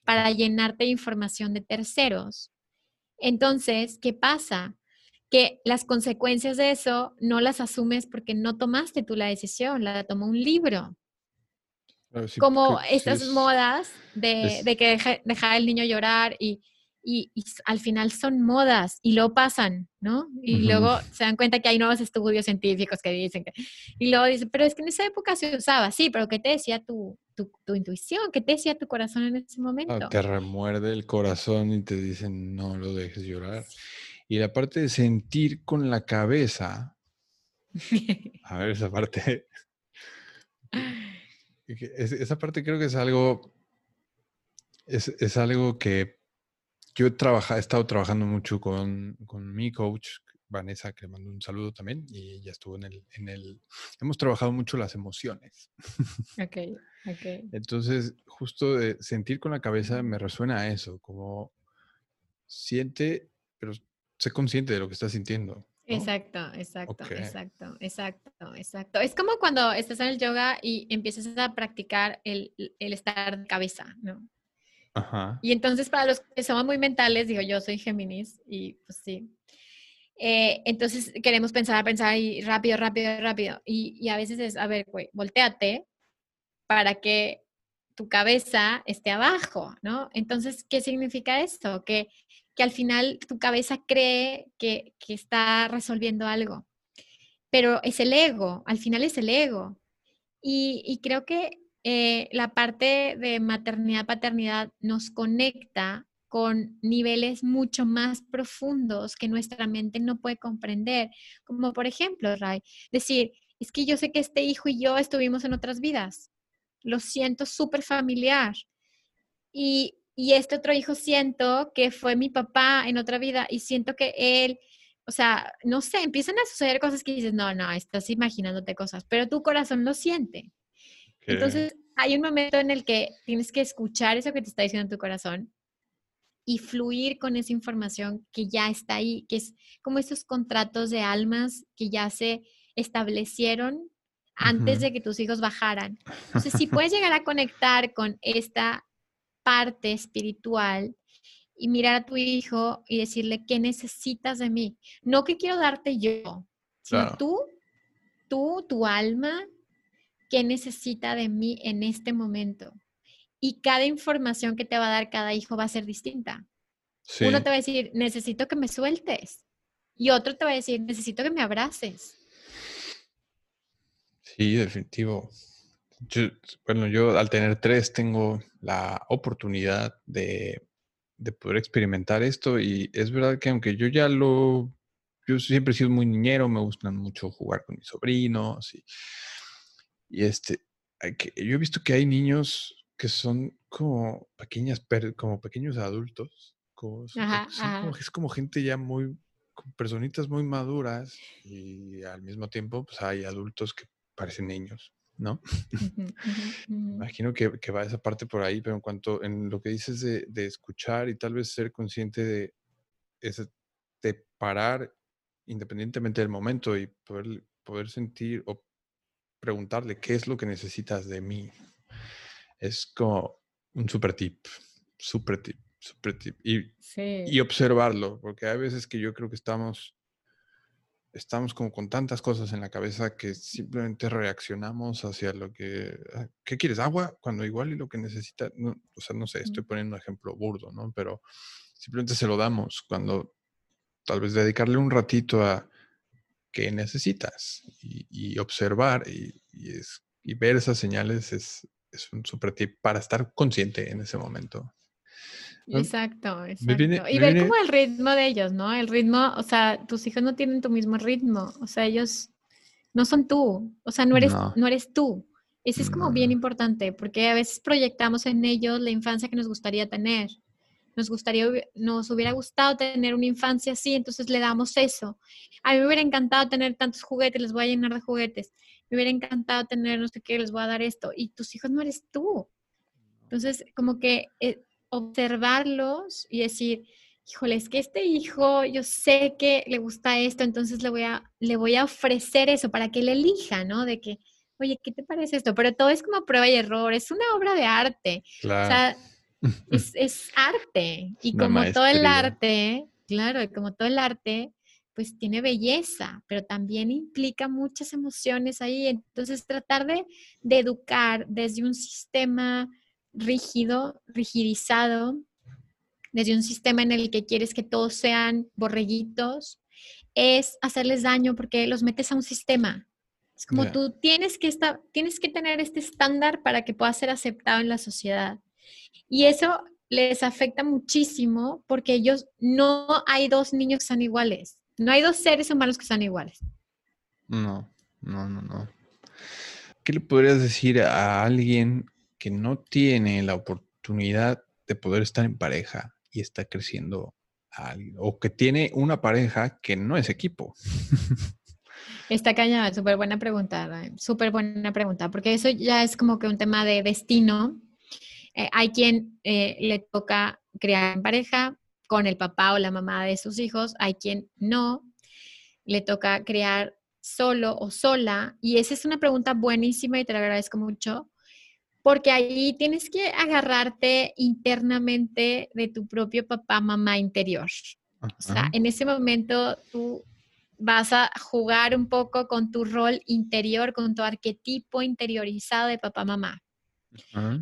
para llenarte de información de terceros, entonces, ¿qué pasa? Que las consecuencias de eso no las asumes porque no tomaste tú la decisión, la tomó un libro. Como estas modas de, que dejar el niño llorar y, y, al final son modas y luego pasan, ¿no? Y luego se dan cuenta que hay nuevos estudios científicos que dicen que... Y luego dicen, pero es que en esa época se usaba, sí, pero ¿qué te decía tu, tu, tu intuición? ¿Qué te decía tu corazón en ese momento? te remuerde el corazón y te dicen, no lo dejes llorar. Y la parte de sentir con la cabeza, [LAUGHS] a ver, esa parte... esa parte creo que es algo... Es, es algo que yo he, he estado trabajando mucho con, con, mi coach, Vanessa, que le mando un saludo también, y ya estuvo en el, en el... Hemos trabajado mucho las emociones. [LAUGHS] Ok, ok. Entonces, justo de sentir con la cabeza me resuena a eso, como siente, pero sé consciente de lo que estás sintiendo. Exacto, exacto, exacto, exacto, exacto. Es como cuando estás en el yoga y empiezas a practicar el, el estar de cabeza, ¿no? Y entonces para los que somos muy mentales, digo, yo soy Géminis y pues sí. Eh, entonces queremos pensar, pensar y rápido, rápido, rápido. Y, y a veces es, a ver, güey, volteate para que tu cabeza esté abajo, ¿no? Entonces, ¿qué significa esto? Que, que al final tu cabeza cree que, está resolviendo algo, pero es el ego, al final es el ego. Y, y creo que eh, la parte de maternidad, paternidad nos conecta con niveles mucho más profundos que nuestra mente no puede comprender. Como por ejemplo, Ray, decir, es que yo sé que este hijo y yo estuvimos en otras vidas. Lo siento súper familiar. Y, y este otro hijo siento que fue mi papá en otra vida y siento que él, o sea, no sé, empiezan a suceder cosas que dices, no, no, estás imaginándote cosas, pero tu corazón lo siente. Entonces, hay un momento en el que tienes que escuchar eso que te está diciendo tu corazón y fluir con esa información que ya está ahí, que es como esos contratos de almas que ya se establecieron antes de que tus hijos bajaran. Entonces, si puedes llegar a conectar con esta parte espiritual y mirar a tu hijo y decirle qué necesitas de mí, no que quiero darte yo, sino tú, tú, tu alma, qué necesita de mí en este momento. Y cada información que te va a dar cada hijo va a ser distinta. Uno te va a decir, necesito que me sueltes. Y otro te va a decir, necesito que me abraces. Sí, definitivo. bueno, yo al tener tres tengo la oportunidad de, de, poder experimentar esto y es verdad que aunque yo ya lo, yo siempre he sido muy niñero, me gustan mucho jugar con mis sobrinos y y este, yo he visto que hay niños que son como pequeñas, como pequeños adultos. Como, es como gente ya muy, personitas muy maduras y al mismo tiempo pues hay adultos que parecen niños, ¿no? [LAUGHS] Imagino que, va esa parte por ahí, pero en cuanto en lo que dices de, escuchar y tal vez ser consciente de, ese, de parar independientemente del momento y poder, poder sentir o preguntarle qué es lo que necesitas de mí. Es como un super tip, super tip, super tip. Y, y observarlo, porque hay veces que yo creo que estamos, estamos como con tantas cosas en la cabeza que simplemente reaccionamos hacia lo que, ah, ¿qué quieres? Agua, cuando igual y lo que necesita, o sea, no sé, estoy poniendo un ejemplo burdo, ¿no? Pero simplemente se lo damos cuando tal vez dedicarle un ratito a qué necesitas y, observar y, es, y, ver esas señales es, es un super tip para estar consciente en ese momento. Exacto, exacto. y ver cómo el ritmo de ellos, ¿no? El ritmo, o sea, tus hijos no tienen tu mismo ritmo, o sea, ellos no son tú, o sea, no eres, no. eres tú. Eso es como bien importante, porque a veces proyectamos en ellos la infancia que nos gustaría tener nos gustaría, nos hubiera gustado tener una infancia así, entonces le damos eso. A mí me hubiera encantado tener tantos juguetes, les voy a llenar de juguetes. Me hubiera encantado tener no sé qué, les voy a dar esto. Y tus hijos no eres tú. Entonces, como que eh, observarlos y decir, híjole, es que este hijo, yo sé que le gusta esto, entonces le voy a, le voy a ofrecer eso para que él elija, ¿no? De que, oye, ¿qué te parece esto? Pero todo es como prueba y error, es una obra de arte. Claro. O sea, [LAUGHS] es, arte. Y como todo el arte, claro, y como todo el arte, pues tiene belleza, pero también implica muchas emociones ahí. Entonces, tratar de, de educar desde un sistema rígido, rigidizado, desde un sistema en el que quieres que todos sean borreguitos, es hacerles daño porque los metes a un sistema. Es como tú tienes que, estar, tienes que tener este estándar para que pueda ser aceptado en la sociedad. Y eso les afecta muchísimo porque ellos no hay dos niños que sean iguales. No hay dos seres humanos que sean iguales. No, no, no, no. ¿Qué le podrías decir a alguien que no tiene la oportunidad de poder estar en pareja y está creciendo o que tiene una pareja que no es equipo. Está cañada, súper buena pregunta, súper buena pregunta, porque eso ya es como que un tema de destino. Eh, hay quien eh, le toca criar en pareja con el papá o la mamá de sus hijos, hay quien no, le toca criar solo o sola, y esa es una pregunta buenísima y te la agradezco mucho, porque ahí tienes que agarrarte internamente de tu propio papá, mamá interior. O sea, en ese momento tú vas a jugar un poco con tu rol interior, con tu arquetipo interiorizado de papá, mamá.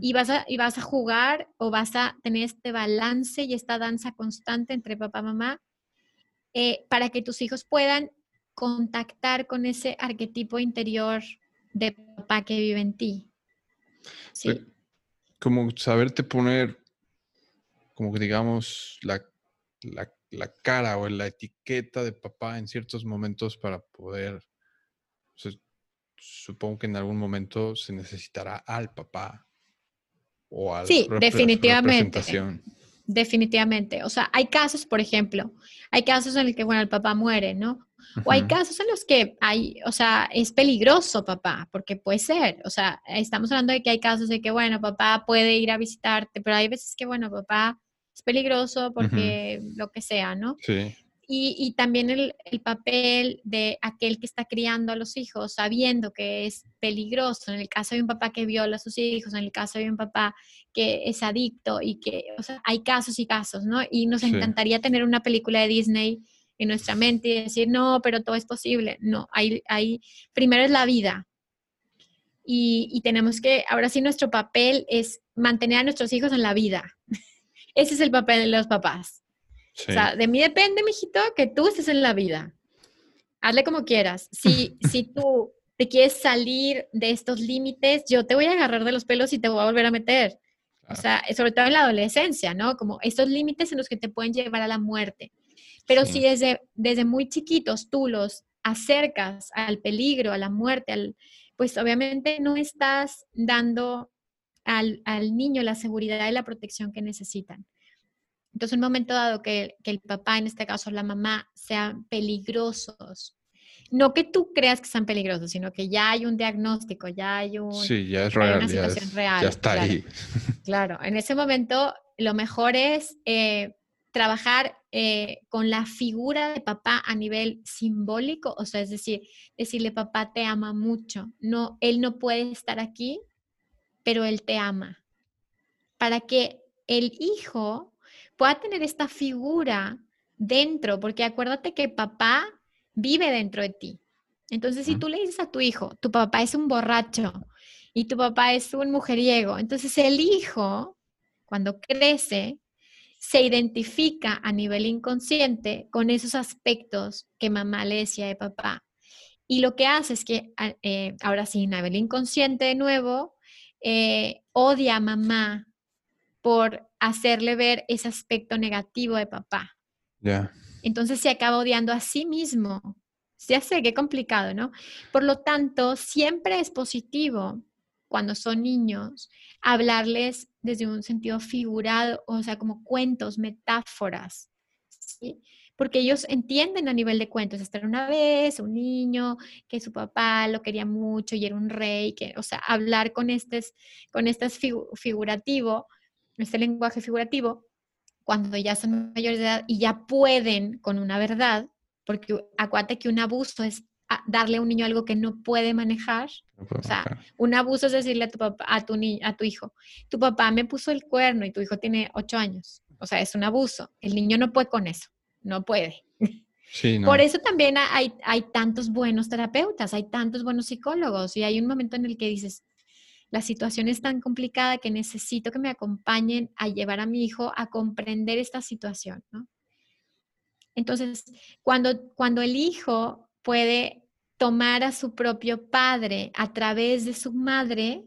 Y, vas a, y vas a jugar o vas a tener este balance y esta danza constante entre papá, mamá, eh, para que tus hijos puedan contactar con ese arquetipo interior de papá que vive en ti. Sí. Como saberte poner, como que digamos, la, cara o la etiqueta de papá en ciertos momentos para poder, supongo que en algún momento se necesitará al papá o al sí, definitivamente. Definitivamente. O sea, hay casos, por ejemplo, hay casos en los que, bueno, el papá muere, ¿no? O hay casos en los que hay, o sea, es peligroso papá, porque puede ser, o sea, estamos hablando de que hay casos de que, bueno, papá puede ir a visitarte, pero hay veces que, bueno, papá es peligroso porque lo que sea, ¿no? Sí. Y, y, también el, el, papel de aquel que está criando a los hijos sabiendo que es peligroso. En el caso de un papá que viola a sus hijos, en el caso de un papá que es adicto y que, o sea, hay casos y casos, ¿no? Y nos encantaría tener una película de Disney en nuestra mente y decir, no, pero todo es posible. No, hay, hay primero es la vida. Y, y tenemos que, ahora sí, nuestro papel es mantener a nuestros hijos en la vida. [LAUGHS] Ese es el papel de los papás. O sea, de mí depende, mijito, que tú estés en la vida. Hazle como quieras. Si, [LAUGHS] si tú te quieres salir de estos límites, yo te voy a agarrar de los pelos y te voy a volver a meter. O sea, sobre todo en la adolescencia, ¿no? Como estos límites en los que te pueden llevar a la muerte. Pero si desde, desde muy chiquitos tú los acercas al peligro, a la muerte, al, pues obviamente no estás dando al, al, niño la seguridad y la protección que necesitan. Entonces, en un momento dado que, que, el papá, en este caso la mamá, sean peligrosos, no que tú creas que sean peligrosos, sino que ya hay un diagnóstico, ya hay, un, sí, ya es real, una situación real. Ya está ahí. [LAUGHS] Claro, en ese momento lo mejor es eh, trabajar eh, con la figura de papá a nivel simbólico, o sea, es decir, decirle papá te ama mucho, no, él no puede estar aquí, pero él te ama, para que el hijo pueda tener esta figura dentro, porque acuérdate que papá vive dentro de ti. Entonces, si tú le dices a tu hijo, tu papá es un borracho y tu papá es un mujeriego, entonces el hijo, cuando crece, se identifica a nivel inconsciente con esos aspectos que mamá le decía de papá. Y lo que hace es que, ah, eh, ahora sí, a nivel inconsciente de nuevo, eh, odia a mamá por hacerle ver ese aspecto negativo de papá. Entonces se acaba odiando a sí mismo. Ya sé, qué complicado, ¿no? Por lo tanto, siempre es positivo cuando son niños, hablarles desde un sentido figurado, o sea, como cuentos, metáforas, ¿sí? Porque ellos entienden a nivel de cuentos. Hasta una vez un niño que su papá lo quería mucho y era un rey, que, o sea, hablar con este, con este figurativo, este lenguaje figurativo, cuando ya son mayores de edad y ya pueden con una verdad, porque acuérdate que un abuso es darle a un niño algo que no puede manejar. o sea, un abuso es decirle a tu papá, a tu niño, a tu hijo, tu papá me puso el cuerno y tu hijo tiene ocho años. O sea, es un abuso. El niño no puede con eso, no puede. Por eso también hay, hay tantos buenos terapeutas, hay tantos buenos psicólogos y hay un momento en el que dices, la situación es tan complicada que necesito que me acompañen a llevar a mi hijo a comprender esta situación, ¿no? Entonces, cuando, cuando el hijo puede tomar a su propio padre a través de su madre,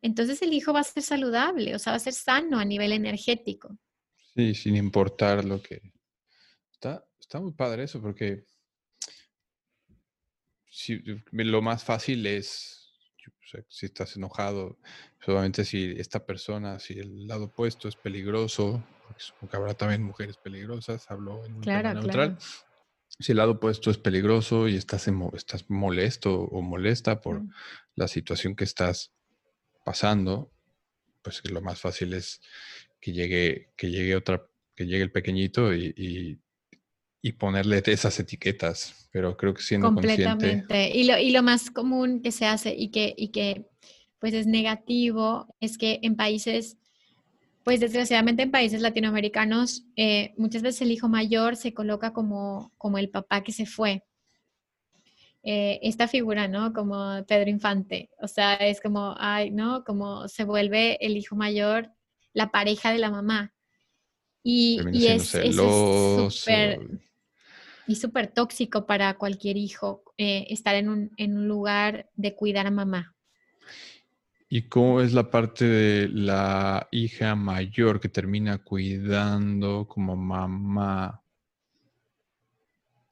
entonces el hijo va a ser saludable, o sea, va a ser sano a nivel energético. Sí, sin importar lo que... Está, está muy padre eso, porque si, lo más fácil es si estás enojado, solamente si esta persona, si el lado opuesto es peligroso, porque habrá también mujeres peligrosas, hablo en un tema neutral. Si el lado opuesto es peligroso y estás, estás molesto o molesta por la situación que estás pasando, pues lo más fácil es que llegue, que llegue otra, que llegue el pequeñito y y ponerle esas etiquetas, pero creo que siendo Completamente. Y, lo, y lo más común que se hace y que, y que pues es negativo es que en países, pues desgraciadamente en países latinoamericanos, eh, muchas veces el hijo mayor se coloca como, como el papá que se fue. Eh, esta figura, ¿no? Como Pedro Infante. O sea, es como, ay, ¿no? Como se vuelve el hijo mayor la pareja de la mamá. Y, y es súper y súper tóxico para cualquier hijo eh, estar en un, en un lugar de cuidar a mamá. ¿Y cómo es la parte de la hija mayor que termina cuidando como mamá?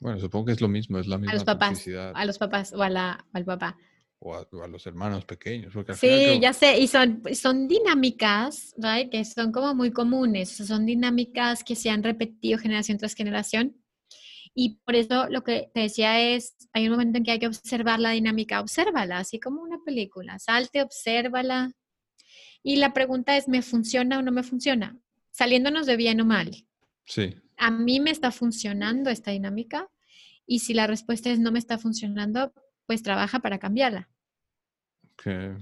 Bueno, supongo que es lo mismo, es la misma a los papás, A los papás o a la, al papá. O a, los hermanos pequeños. sí, ya sé, y son, son dinámicas, right, que son como muy comunes, son dinámicas que se han repetido generación tras generación y por eso lo que te decía es, hay un momento en que hay que observar la dinámica, obsérvala, así como una película, salte, obsérvala. Y la pregunta es, ¿me funciona o no me funciona? Saliéndonos de bien o mal. Sí. A mí me está funcionando esta dinámica y si la respuesta es no me está funcionando, pues trabaja para cambiarla.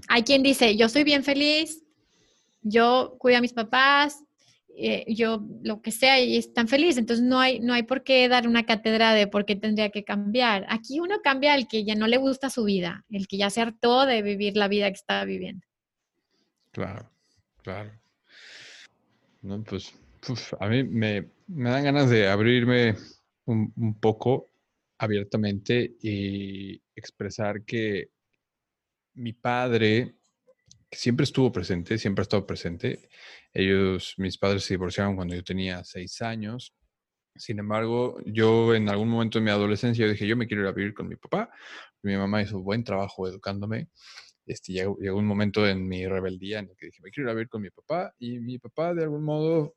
Hay quien dice, yo soy bien feliz, yo cuido a mis papás, eh, yo lo que sea y están felices. Entonces no hay, no hay por qué dar una cátedra de por qué tendría que cambiar. Aquí uno cambia al que ya no le gusta su vida, el que ya se hartó de vivir la vida que está viviendo. Claro, claro. No, pues a mí me, me, dan ganas de abrirme un, un poco abiertamente y expresar que mi padre siempre estuvo presente, siempre ha estado presente. Ellos, mis padres se divorciaron cuando yo tenía seis años. Sin embargo, yo en algún momento de mi adolescencia dije, yo me quiero ir a vivir con mi papá. Mi mamá hizo buen trabajo educándome. Este, llegó, llegó un momento en mi rebeldía en el que dije, me quiero ir a vivir con mi papá. Y mi papá de algún modo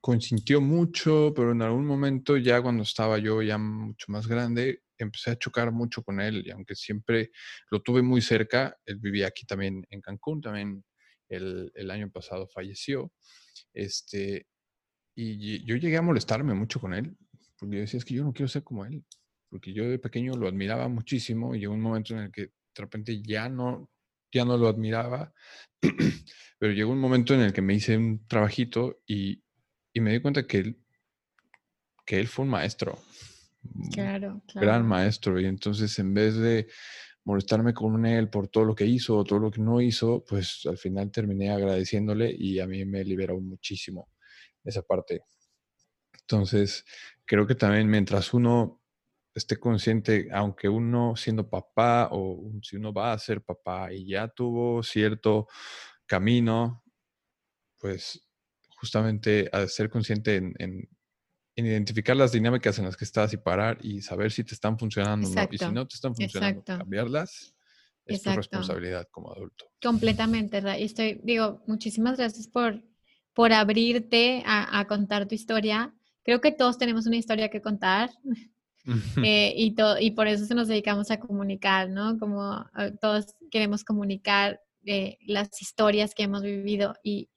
consintió mucho, pero en algún momento ya cuando estaba yo ya mucho más grande, empecé a chocar mucho con él y aunque siempre lo tuve muy cerca, él vivía aquí también en Cancún, también el, el año pasado falleció, este, y yo llegué a molestarme mucho con él, porque yo decía, es que yo no quiero ser como él, porque yo de pequeño lo admiraba muchísimo y llegó un momento en el que de repente ya no, ya no lo admiraba, [CLEARS THROAT] pero llegó un momento en el que me hice un trabajito y, y me di cuenta que él, que él fue un maestro. Claro, claro. Gran maestro. Y entonces en vez de molestarme con él por todo lo que hizo o todo lo que no hizo, pues al final terminé agradeciéndole y a mí me liberó muchísimo esa parte. Entonces, creo que también mientras uno esté consciente, aunque uno siendo papá o si uno va a ser papá y ya tuvo cierto camino, pues justamente a ser consciente en en identificar las dinámicas en las que estás y parar y saber si te están funcionando o no. Y si no te están funcionando, cambiarlas es tu responsabilidad como adulto. Completamente, y estoy, digo, muchísimas gracias por, por abrirte a, contar tu historia. Creo que todos tenemos una historia que contar. [LAUGHS] [LAUGHS] Eh, y, y por eso se nos dedicamos a comunicar, ¿no? Como eh, todos queremos comunicar eh, las historias que hemos vivido y,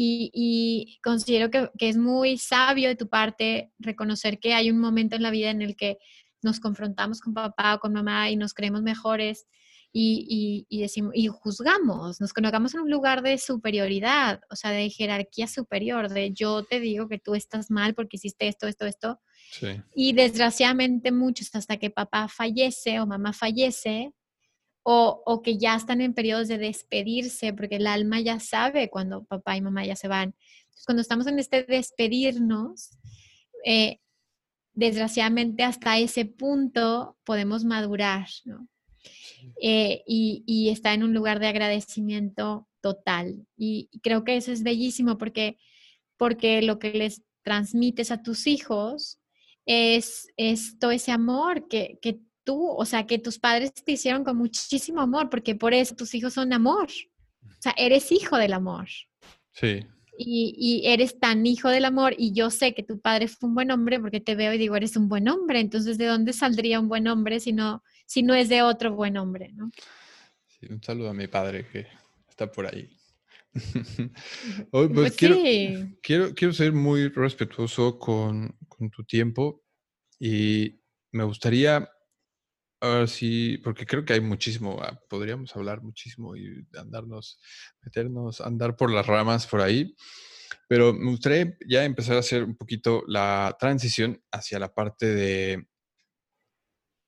y, considero que, que, es muy sabio de tu parte reconocer que hay un momento en la vida en el que nos confrontamos con papá o con mamá y nos creemos mejores y, y, decimos, y juzgamos, nos colocamos en un lugar de superioridad, o sea, de jerarquía superior, de yo te digo que tú estás mal porque hiciste esto, esto, esto. Y desgraciadamente muchos, hasta que papá fallece o mamá fallece, o, o, que ya están en periodos de despedirse, porque el alma ya sabe cuando papá y mamá ya se van. Entonces, cuando estamos en este despedirnos, eh, desgraciadamente hasta ese punto podemos madurar, ¿no? Eh, y, y, está en un lugar de agradecimiento total. Y, creo que eso es bellísimo porque, porque lo que les transmites a tus hijos es, es todo ese amor que, que tú, o sea, que tus padres te hicieron con muchísimo amor, porque por eso tus hijos son amor. O sea, eres hijo del amor. Sí. Y, y, eres tan hijo del amor y yo sé que tu padre fue un buen hombre porque te veo y digo, eres un buen hombre. Entonces, ¿de dónde saldría un buen hombre si no, si no es de otro buen hombre? ¿no? Sí, un saludo a mi padre que está por ahí. [LAUGHS] Pues, pues quiero, quiero, quiero, ser muy respetuoso con, con tu tiempo y me gustaría Ahora sí, porque creo que hay muchísimo, ah, podríamos hablar muchísimo y andarnos, meternos, andar por las ramas por ahí, pero me gustaría ya empezar a hacer un poquito la transición hacia la parte de,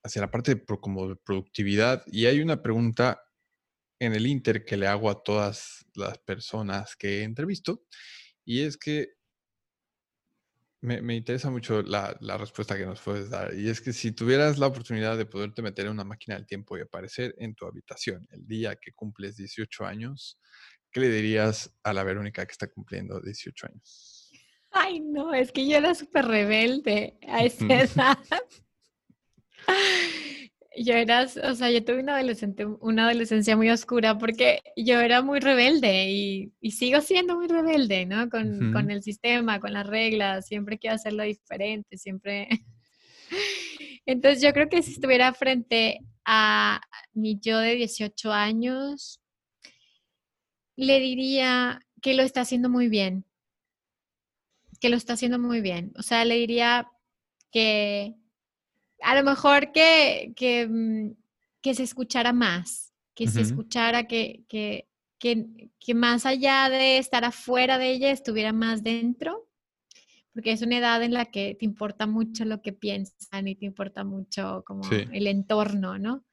hacia la parte de como de productividad. Y hay una pregunta en el Inter que le hago a todas las personas que he entrevisto, y es que me, interesa mucho la, respuesta que nos puedes dar. Y es que si tuvieras la oportunidad de poderte meter en una máquina del tiempo y aparecer en tu habitación el día que cumples 18 años, ¿qué le dirías a la Verónica que está cumpliendo 18 años? Ay, no, es que yo era súper rebelde a esa edad yo era, o sea, yo tuve una, adolescente, una adolescencia muy oscura porque yo era muy rebelde y, y sigo siendo muy rebelde, ¿no? Con, con, el sistema, con las reglas, siempre quiero hacerlo diferente, siempre... [LAUGHS] Entonces yo creo que si estuviera frente a mi yo de 18 años, le diría que lo está haciendo muy bien, que lo está haciendo muy bien. O sea, le diría que a lo mejor que, que, mm, que se escuchara más, que se escuchara que, que, que, más allá de estar afuera de ella, estuviera más dentro, porque es una edad en la que te importa mucho lo que piensan y te importa mucho como el entorno, ¿no?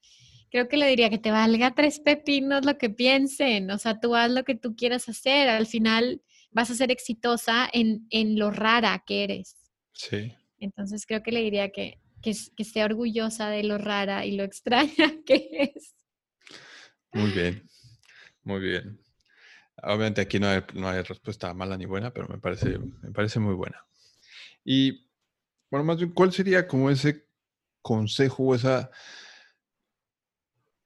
Creo que le diría que te valga tres pepinos lo que piensen, o sea, tú haz lo que tú quieras hacer, al final vas a ser exitosa en, en lo rara que eres. Sí. Entonces creo que le diría que, que, que esté orgullosa de lo rara y lo extraña [LAUGHS] que es. Muy bien, muy bien. Obviamente aquí no hay, no hay respuesta mala ni buena, pero me parece, me parece muy buena. Y bueno, más bien, ¿cuál sería como ese consejo o esa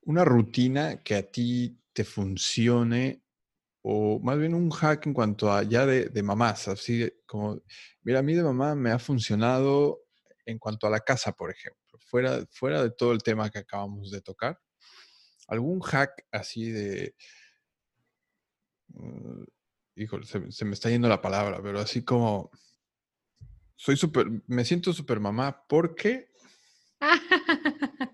una rutina que a ti te funcione o más bien un hack en cuanto a ya de, de mamás, así como, mira, a mí de mamá me ha funcionado en cuanto a la casa, por ejemplo, fuera, fuera de todo el tema que acabamos de tocar, algún hack así de... Uh, híjole, se, me está yendo la palabra, pero así como... Soy súper, me siento súper mamá porque... [LAUGHS]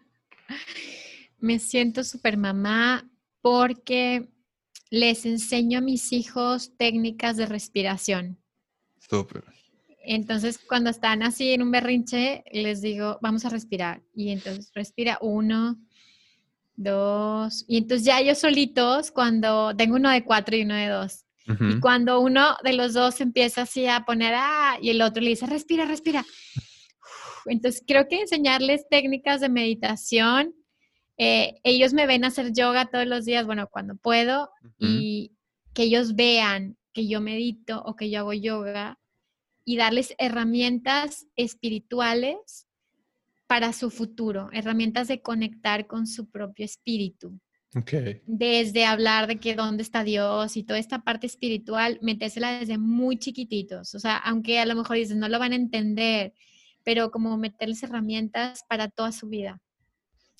me siento súper mamá porque les enseño a mis hijos técnicas de respiración. Súper. Entonces, cuando están así en un berrinche, les digo, vamos a respirar. Y entonces respira uno, dos. Y entonces ya ellos solitos, cuando tengo uno de cuatro y uno de dos. Y cuando uno de los dos empieza así a poner, ah, y el otro le dice, respira, respira. [LAUGHS] Entonces, creo que enseñarles técnicas de meditación. Eh, ellos me ven hacer yoga todos los días, bueno, cuando puedo, y que ellos vean que yo medito o que yo hago yoga y darles herramientas espirituales para su futuro, herramientas de conectar con su propio espíritu. Okay. Desde hablar de que dónde está Dios y toda esta parte espiritual, metésela desde muy chiquititos. O sea, aunque a lo mejor dices, no lo van a entender, pero como meterles herramientas para toda su vida.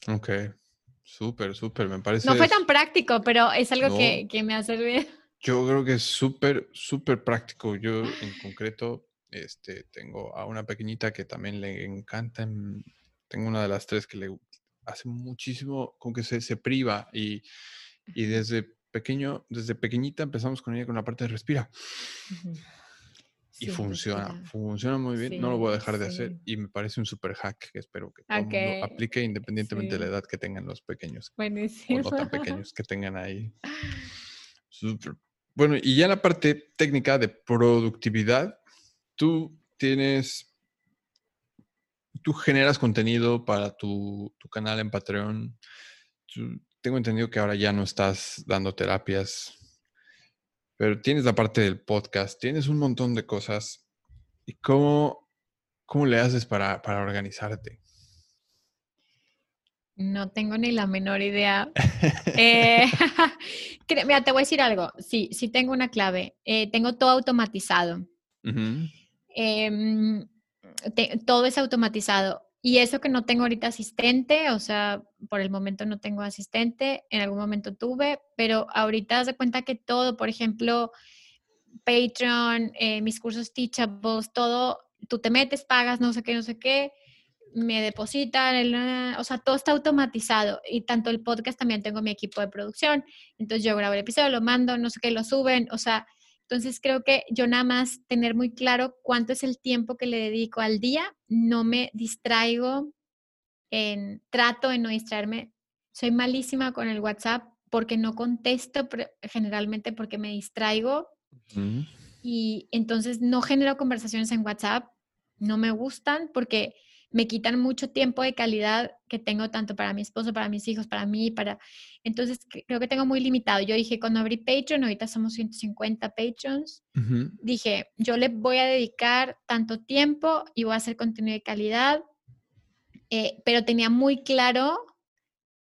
Ok, súper, súper, me parece. No fue tan práctico, pero es algo que, que, me ha servido. Yo creo que es súper, súper práctico. Yo en concreto este, tengo a una pequeñita que también le encanta. Tengo una de las tres que le hace muchísimo, como que se, se priva y, y desde pequeño, desde pequeñita empezamos con ella con la parte de respira. Y funciona, funciona muy bien. no lo voy a dejar de hacer y me parece un super hack que espero que todo mundo aplique independientemente de la edad que tengan los pequeños. Buenísimo. O no tan pequeños que tengan ahí. [LAUGHS] Super. Bueno, y ya la parte técnica de productividad, tú tienes, tú generas contenido para tu, tu canal en Patreon. tengo entendido que ahora ya no estás dando terapias pero tienes la parte del podcast, tienes un montón de cosas. ¿Y cómo, cómo le haces para, para organizarte? No tengo ni la menor idea. eh, [LAUGHS] mira, te voy a decir algo. Sí, sí tengo una clave. Eh, tengo todo automatizado. Em, todo es automatizado. Y eso que no tengo ahorita asistente, o sea, por el momento no tengo asistente, en algún momento tuve, pero ahorita haz de cuenta que todo, por ejemplo, Patreon, eh, mis cursos Teachables, todo, tú te metes, pagas, no sé qué, no sé qué, me depositan, o sea, todo está automatizado y tanto el podcast también tengo mi equipo de producción, entonces yo grabo el episodio, lo mando, no sé qué, lo suben, o sea, entonces creo que yo nada más tener muy claro cuánto es el tiempo que le dedico al día, no me distraigo, en, trato de no distraerme. Soy malísima con el WhatsApp porque no contesto generalmente porque me distraigo y entonces no genero conversaciones en WhatsApp, no me gustan porque me quitan mucho tiempo de calidad que tengo tanto para mi esposo, para mis hijos, para mí, para... Entonces, creo que tengo muy limitado. Yo dije, cuando abrí Patreon, ahorita somos 150 Patreons, dije, yo le voy a dedicar tanto tiempo y voy a hacer contenido de calidad, eh, pero tenía muy claro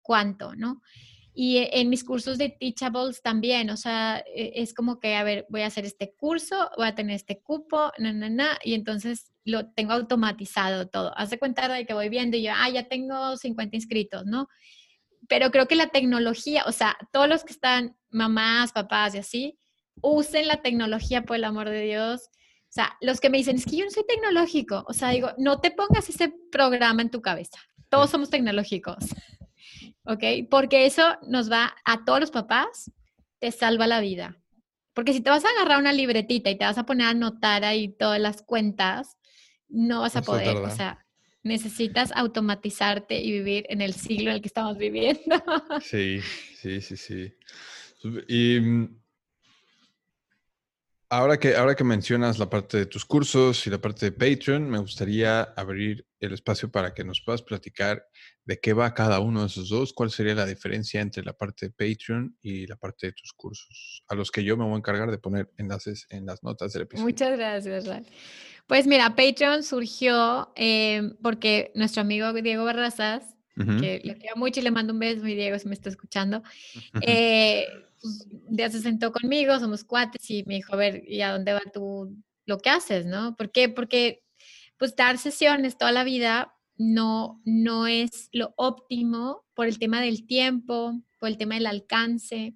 cuánto, ¿no? Y e, en mis cursos de Teachables también, o sea, e, es como que, a ver, voy a hacer este curso, voy a tener este cupo, na, na, na, y entonces lo tengo automatizado todo. Hace cuenta de que voy viendo y yo, ah, ya tengo 50 inscritos, ¿no? Pero creo que la tecnología, o sea, todos los que están, mamás, papás y así, usen la tecnología por el amor de Dios. O sea, los que me dicen, es que yo no soy tecnológico, o sea, digo, no te pongas ese programa en tu cabeza. Todos somos tecnológicos. [LAUGHS] ¿ok? Porque eso nos va a todos los papás, te salva la vida. Porque si te vas a agarrar una libretita y te vas a poner a anotar ahí todas las cuentas, no vas a poder. O sea, necesitas automatizarte y vivir en el siglo en el que estamos viviendo. [LAUGHS] Sí, sí, sí, sí. Y mm, Ahora que, ahora que mencionas la parte de tus cursos y la parte de Patreon, me gustaría abrir el espacio para que nos puedas platicar de qué va cada uno de esos dos, cuál sería la diferencia entre la parte de Patreon y la parte de tus cursos, a los que yo me voy a encargar de poner enlaces en las notas del episodio. Muchas gracias, Ral. Pues mira, Patreon surgió eh, porque nuestro amigo Diego Barrazas, que le quiero mucho y le mando un beso, mi Diego, si me está escuchando, eh, pues, ya se sentó conmigo, somos cuates y me dijo, a ver, ¿y a dónde va tú lo que haces, no? ¿Por qué? Porque pues dar sesiones toda la vida no, no es lo óptimo por el tema del tiempo, por el tema del alcance.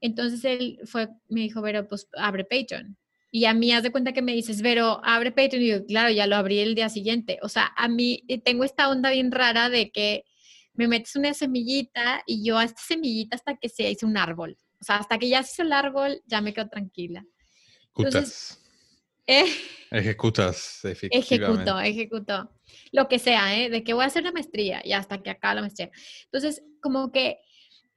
Entonces él fue, me dijo, Vero, pues abre Patreon. Y a mí, haz de cuenta que me dices, Vero, abre Patreon. Y yo, claro, ya lo abrí el día siguiente. O sea, a mí eh, tengo esta onda bien rara de que me metes una semillita y yo a esta semillita hasta que se hizo un árbol. O sea, hasta que ya se hizo el árbol, ya me quedo tranquila. Ejecutas. Eh, [LAUGHS] Ejecutas. Ejecuto, ejecuto. Lo que sea, ¿eh? De que voy a hacer la maestría y hasta que acaba la maestría. Entonces, como que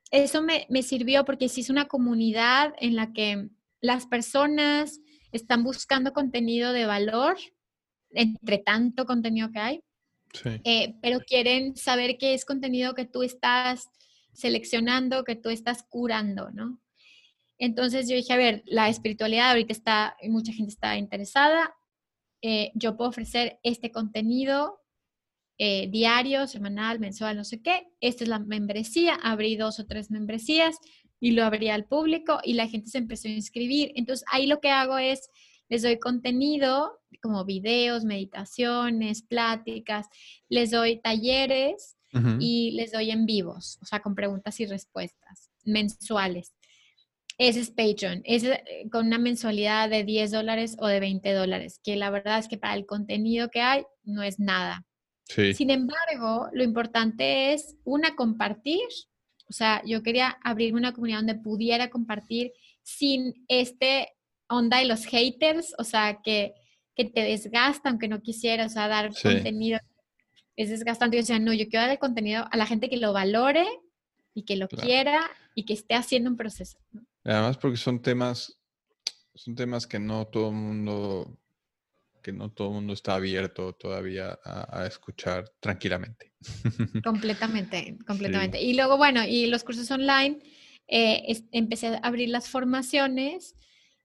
eso me, me sirvió porque sí es una comunidad en la que las personas están buscando contenido de valor entre tanto contenido que hay eh, pero quieren saber qué es contenido que tú estás seleccionando, que tú estás curando, ¿no? Entonces yo dije, a ver, la espiritualidad ahorita está, mucha gente está interesada, eh, yo puedo ofrecer este contenido eh, diario, semanal, mensual, no sé qué, esta es la membresía, abrí dos o tres membresías y lo abrí al público y la gente se empezó a inscribir. Entonces ahí lo que hago es les doy contenido como videos, meditaciones, pláticas, les doy talleres y les doy en vivos, o sea, con preguntas y respuestas mensuales. ese es Patreon, es eh, con una mensualidad de 10 dólares o de 20 dólares, que la verdad es que para el contenido que hay no es nada. Sin embargo, lo importante es, una, compartir. O sea, yo quería abrir una comunidad donde pudiera compartir sin este onda de los haters, o sea, que, que te desgasta aunque no quisiera, o sea, dar contenido es desgastante. Yo decía, no, yo quiero dar el contenido a la gente que lo valore y que lo quiera y que esté haciendo un proceso. Además, porque son temas, son temas que no todo el mundo, que no todo el mundo está abierto todavía a, escuchar tranquilamente. [LAUGHS] Completamente, completamente. Y luego, bueno, y los cursos online, eh, empecé a abrir las formaciones,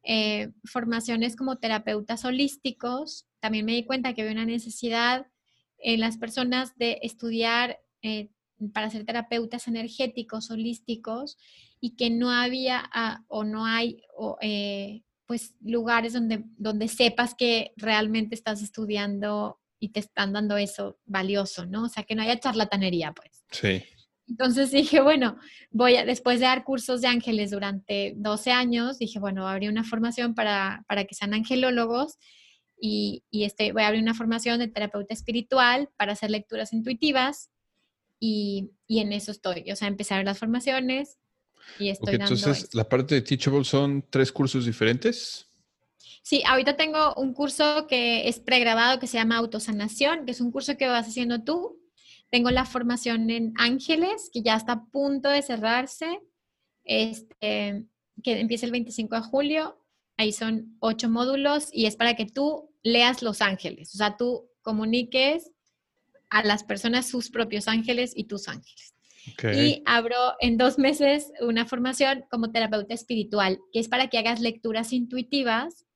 eh, formaciones como terapeutas holísticos. También me di cuenta que había una necesidad en las personas de estudiar eh, para ser terapeutas energéticos, holísticos, y que no había ah, o no hay eh, pues lugares donde, donde sepas que realmente estás estudiando y te están dando eso valioso, ¿no? O sea, que no haya charlatanería, pues. Sí. Entonces dije, bueno, voy a, después de dar cursos de ángeles durante 12 años, dije, bueno, abrir una formación para, para que sean angelólogos y, y este, voy a abrir una formación de terapeuta espiritual para hacer lecturas intuitivas y, y en eso estoy. O sea, empezar las formaciones y estoy dando Entonces, la parte de Teachable son tres cursos diferentes. Sí, ahorita tengo un curso que es pregrabado que se llama Autosanación, que es un curso que vas haciendo tú. Tengo la formación en Ángeles, que ya está a punto de cerrarse, este, que empieza el 25 de julio. Ahí son ocho módulos y es para que tú leas los ángeles, o sea, tú comuniques a las personas sus propios ángeles y tus ángeles. Y abro en dos meses una formación como terapeuta espiritual, que es para que hagas lecturas intuitivas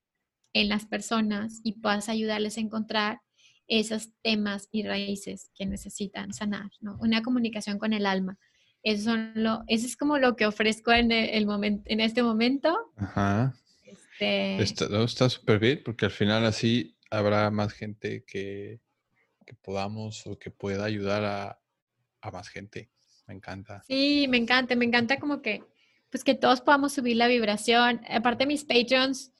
en las personas y puedas ayudarles a encontrar esos temas y raíces que necesitan sanar, ¿no? Una comunicación con el alma. Eso, son lo, eso es como lo que ofrezco en, el, momento, en este momento. Ajá. Este... Está súper bien porque al final así habrá más gente que, que podamos o que pueda ayudar a, a más gente. Me encanta. Sí, me encanta, me encanta como que, pues que todos podamos subir la vibración. Aparte mis patrons,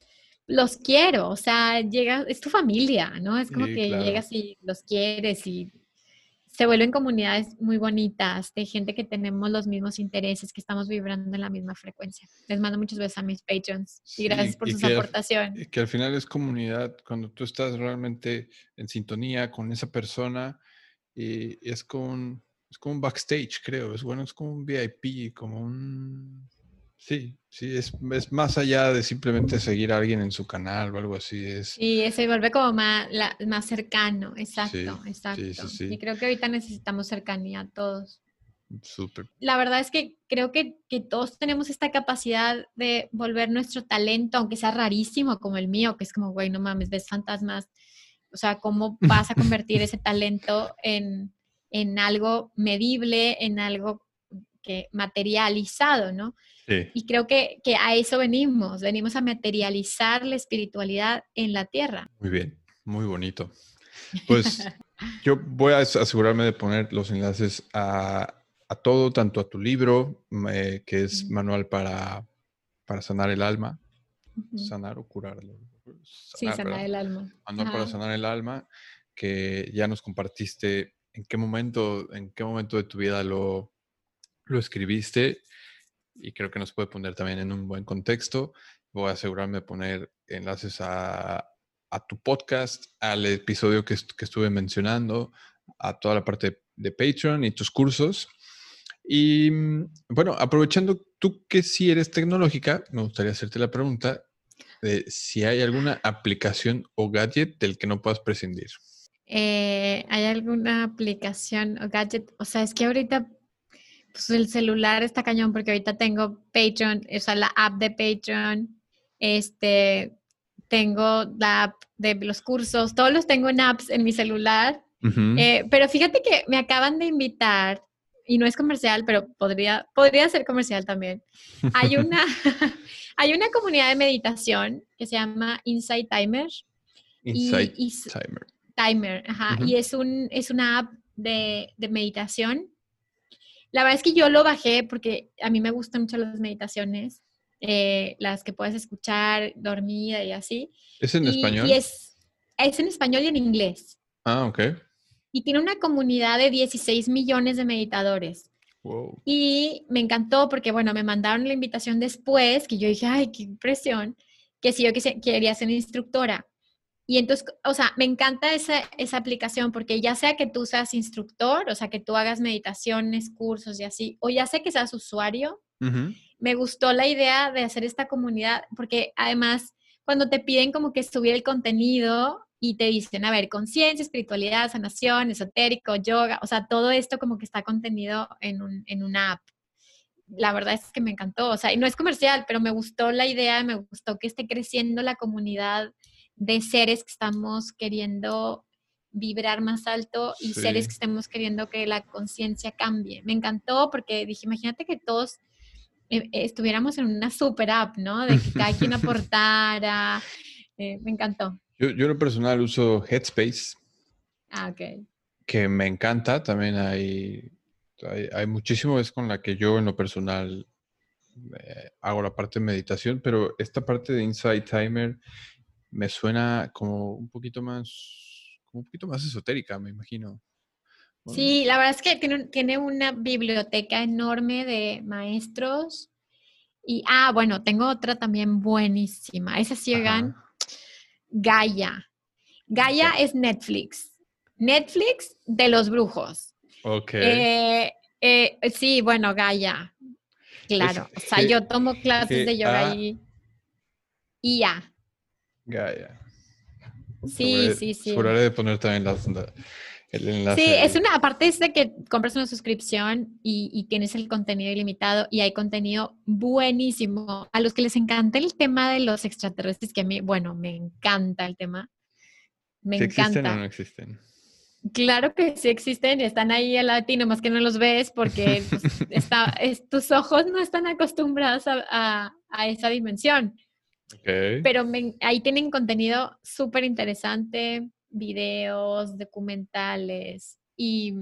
los quiero, o sea, llega, es tu familia, ¿no? Es como que llegas y los quieres y se vuelven comunidades muy bonitas de gente que tenemos los mismos intereses, que estamos vibrando en la misma frecuencia. Les mando muchos besos a mis patrons y gracias por sus aportaciones. que al final es comunidad, cuando tú estás realmente en sintonía con esa persona y es con es como un backstage, creo. Es bueno, es como un VIP, como un. Sí, sí, es, es, más allá de simplemente seguir a alguien en su canal o algo así. Es... Sí, se vuelve como más, más cercano, exacto, exacto. y creo que ahorita necesitamos cercanía a todos. Súper. La verdad es que creo que, que, todos tenemos esta capacidad de volver nuestro talento, aunque sea rarísimo como el mío, que es como, güey, no mames, ves fantasmas. O sea, ¿cómo vas a [LAUGHS] convertir ese talento en, en algo medible, en algo que materializado, ¿no? Y creo que, que, a eso venimos, venimos a materializar la espiritualidad en la tierra. Muy bien, muy bonito. Pues [LAUGHS] yo voy a asegurarme de poner los enlaces a, a todo, tanto a tu libro, eh, que es Manual para, para sanar el alma, sanar o curarlo. sí, sanar el alma. Manual para sanar el alma, que ya nos compartiste en qué momento, en qué momento de tu vida lo, lo escribiste y creo que nos puede poner también en un buen contexto. Voy a asegurarme de poner enlaces a, a tu podcast, al episodio que, estuve mencionando, a toda la parte de, Patreon y tus cursos. Y mm, bueno, aprovechando tú que sí eres tecnológica, me gustaría hacerte la pregunta de si hay alguna aplicación o gadget del que no puedas prescindir. Eh, ¿Hay alguna aplicación o gadget? O sea, es que ahorita pues el celular está cañón porque ahorita tengo Patreon, o sea, la app de Patreon, este, tengo la app de los cursos, todos los tengo en apps en mi celular. Eh, pero fíjate que me acaban de invitar, y no es comercial, pero podría, podría ser comercial también. Hay una, [LAUGHS] hay una comunidad de meditación que se llama Insight Timer. Insight Timer. Timer, ajá, y es, un, es una app de, de, meditación. La verdad es que yo lo bajé porque a mí me gustan mucho las meditaciones eh, las que puedes escuchar dormida y así. ¿Es en español? Y es, es en español y en inglés. Ah, ok. Y tiene una comunidad de 16 millones de meditadores. Wow. Y me encantó porque, bueno, me mandaron la invitación después, que yo dije, ay, qué impresión, que si yo quería ser instructora. Y entonces, o sea, me encanta esa, esa aplicación porque ya sea que tú seas instructor, o sea, que tú hagas meditaciones, cursos y así, o ya sea que seas usuario, me gustó la idea de hacer esta comunidad porque además cuando te piden como que subir el contenido y te dicen, a ver, conciencia, espiritualidad, sanación, esotérico, yoga, o sea, todo esto como que está contenido en, un, en una app. La verdad es que me encantó, o sea, y no es comercial, pero me gustó la idea, me gustó que esté creciendo la comunidad de seres que estamos queriendo vibrar más alto y seres que estemos queriendo que la conciencia cambie. Me encantó porque dije, imagínate que todos eh, estuviéramos en una super app, ¿no? De que cada quien [LAUGHS] aportara. Eh, me encantó. Yo, yo en lo personal uso Headspace. Ah, ok. Que me encanta. También hay, hay, hay muchísimo, es con la que yo en lo personal eh, hago la parte de meditación, pero esta parte de Inside Timer me suena como un poquito más, como un poquito más esotérica, me imagino. Sí, la verdad es que tiene, tiene, una biblioteca enorme de maestros. Y, ah, bueno, tengo otra también buenísima. Esa sí, Gaia. Gaia es Netflix. Netflix de los brujos. Ok. Eh, eh, sí, bueno, Gaia. Claro. o sea, yo tomo clases de yoga y, y ya. Gaia. Sí, sí, sí. Juraré de poner también el enlace. Sí, es una, aparte es de que compras una suscripción y, tienes el contenido ilimitado y hay contenido buenísimo. A los que les encanta el tema de los extraterrestres, que a mí, bueno, me encanta el tema. Me encanta. ¿Existen o no existen? Claro que sí existen y están ahí al latino, más que no los ves porque pues, [LAUGHS] está, tus ojos no están acostumbrados a esa dimensión. Pero ahí tienen contenido súper interesante, videos, documentales y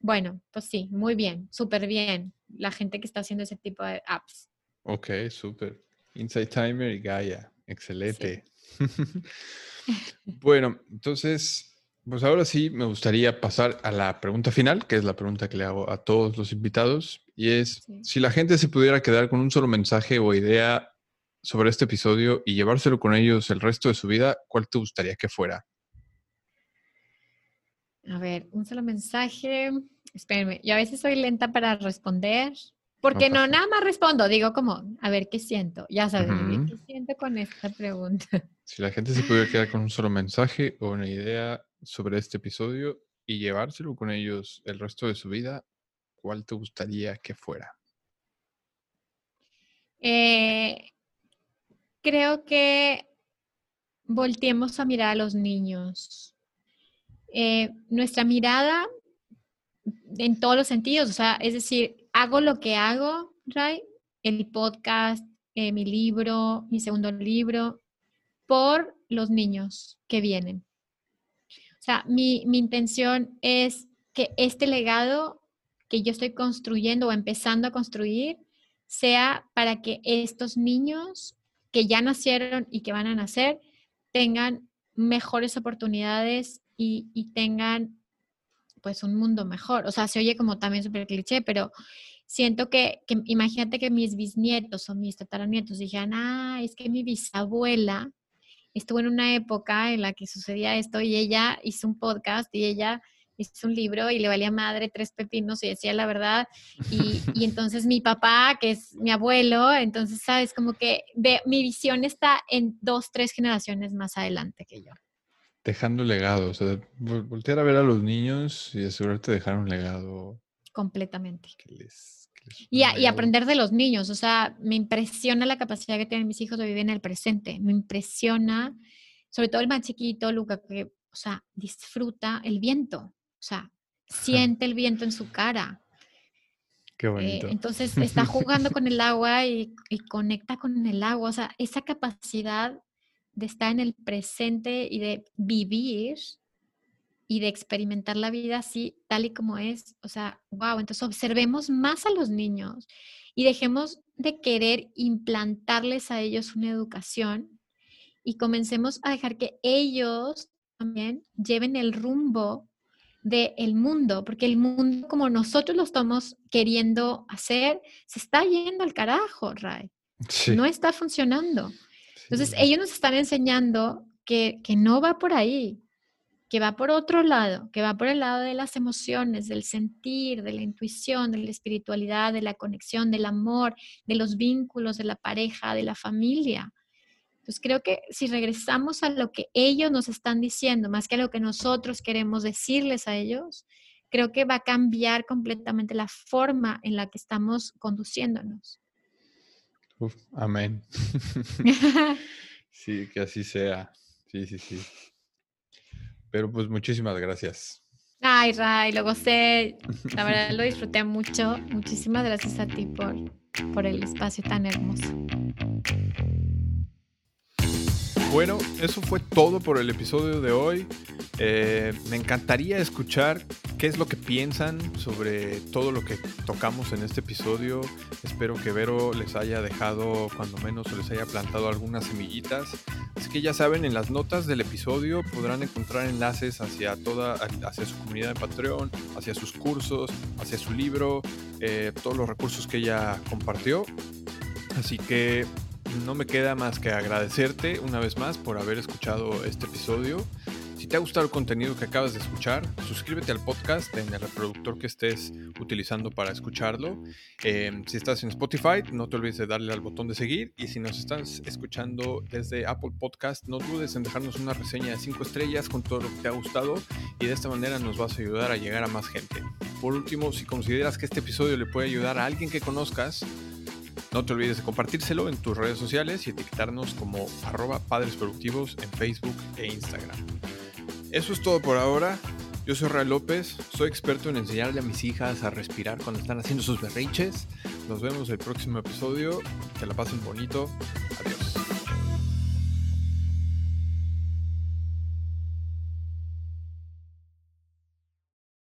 bueno, pues sí, muy bien, súper bien la gente que está haciendo ese tipo de apps. Ok, súper. Inside Timer y Gaia, excelente. [LAUGHS] [LAUGHS] bueno, entonces, pues ahora sí me gustaría pasar a la pregunta final, que es la pregunta que le hago a todos los invitados, y es, si la gente se pudiera quedar con un solo mensaje o idea sobre este episodio y llevárselo con ellos el resto de su vida, ¿cuál te gustaría que fuera? A ver, un solo mensaje. Espérenme, yo a veces soy lenta para responder, porque no, nada más respondo, digo como, a ver, ¿qué siento? Ya sabes, ¿qué siento con esta pregunta? [LAUGHS] Si la gente se pudiera quedar con un solo mensaje o una idea sobre este episodio y llevárselo con ellos el resto de su vida, ¿cuál te gustaría que fuera? Eh, creo que volteemos a mirar a los niños. Eh, nuestra mirada en todos los sentidos, o sea, es decir, hago lo que hago, Ray, el podcast, eh, mi libro, mi segundo libro, por los niños que vienen. O sea, mi, mi intención es que este legado que yo estoy construyendo o empezando a construir sea para que estos niños que ya nacieron y que van a nacer tengan mejores oportunidades y, tengan pues un mundo mejor. O sea, se oye como también súper cliché, pero siento que, imagínate que mis bisnietos o mis tataranietos dijeran, ah, es que mi bisabuela estuvo en una época en la que sucedía esto y ella hizo un podcast y ella hizo un libro y le valía madre tres pepinos y decía la verdad. Y, y entonces mi papá, que es mi abuelo, entonces, ¿sabes? Como que ve, mi visión está en dos, tres generaciones más adelante que yo. Dejando legado, o sea, voltear a ver a los niños y asegurarte de dejar un legado. Completamente. y, y, aprender de los niños, o sea, me impresiona la capacidad que tienen mis hijos de vivir en el presente, me impresiona, sobre todo el más chiquito, Luca, que, o sea, disfruta el viento. O sea, siente el viento en su cara. Qué eh, bonito. entonces [LAUGHS] está jugando con el agua y, conecta con el agua. O sea, esa capacidad de estar en el presente y de vivir y de experimentar la vida así, tal y como es. O sea, wow, entonces observemos más a los niños y dejemos de querer implantarles a ellos una educación y comencemos a dejar que ellos también lleven el rumbo del mundo, porque el mundo como nosotros lo estamos queriendo hacer, se está yendo al carajo, Ray. No está funcionando. Entonces, ellos nos están enseñando que, que no va por ahí, que va por otro lado, que va por el lado de las emociones, del sentir, de la intuición, de la espiritualidad, de la conexión, del amor, de los vínculos, de la pareja, de la familia. Entonces creo que si regresamos a lo que ellos nos están diciendo, más que a lo que nosotros queremos decirles a ellos, creo que va a cambiar completamente la forma en la que estamos conduciéndonos. amén. [LAUGHS] sí, que así sea. Sí, sí, sí. Pero pues muchísimas gracias. Ay, Ray, lo gocé. La verdad lo disfruté mucho. Muchísimas gracias a ti por, por el espacio tan hermoso. Bueno, eso fue todo por el episodio de hoy. Eh, me encantaría escuchar qué es lo que piensan sobre todo lo que tocamos en este episodio. Espero que Vero les haya dejado, cuando menos, les haya plantado algunas semillitas. Así que ya saben, en las notas del episodio podrán encontrar enlaces hacia toda, hacia su comunidad de Patreon, hacia sus cursos, hacia su libro, eh, todos los recursos que ella compartió. Así que no me queda más que agradecerte una vez más por haber escuchado este episodio. Si te ha gustado el contenido que acabas de escuchar, suscríbete al podcast en el reproductor que estés utilizando para escucharlo. Em, si estás en Spotify, no te olvides de darle al botón de seguir. Y si nos estás escuchando desde Apple Podcast, no dudes en dejarnos una reseña de 5 estrellas con todo lo que te ha gustado. Y de esta manera nos vas a ayudar a llegar a más gente. Por último, si consideras que este episodio le puede ayudar a alguien que conozcas, no te olvides de compartírselo en tus redes sociales y etiquetarnos como arroba padres productivos en Facebook e Instagram. Eso es todo por ahora. Yo soy Ray López, soy experto en enseñarle a mis hijas a respirar cuando están haciendo sus berrinches. Nos vemos el próximo episodio. Que la pasen bonito. Adiós.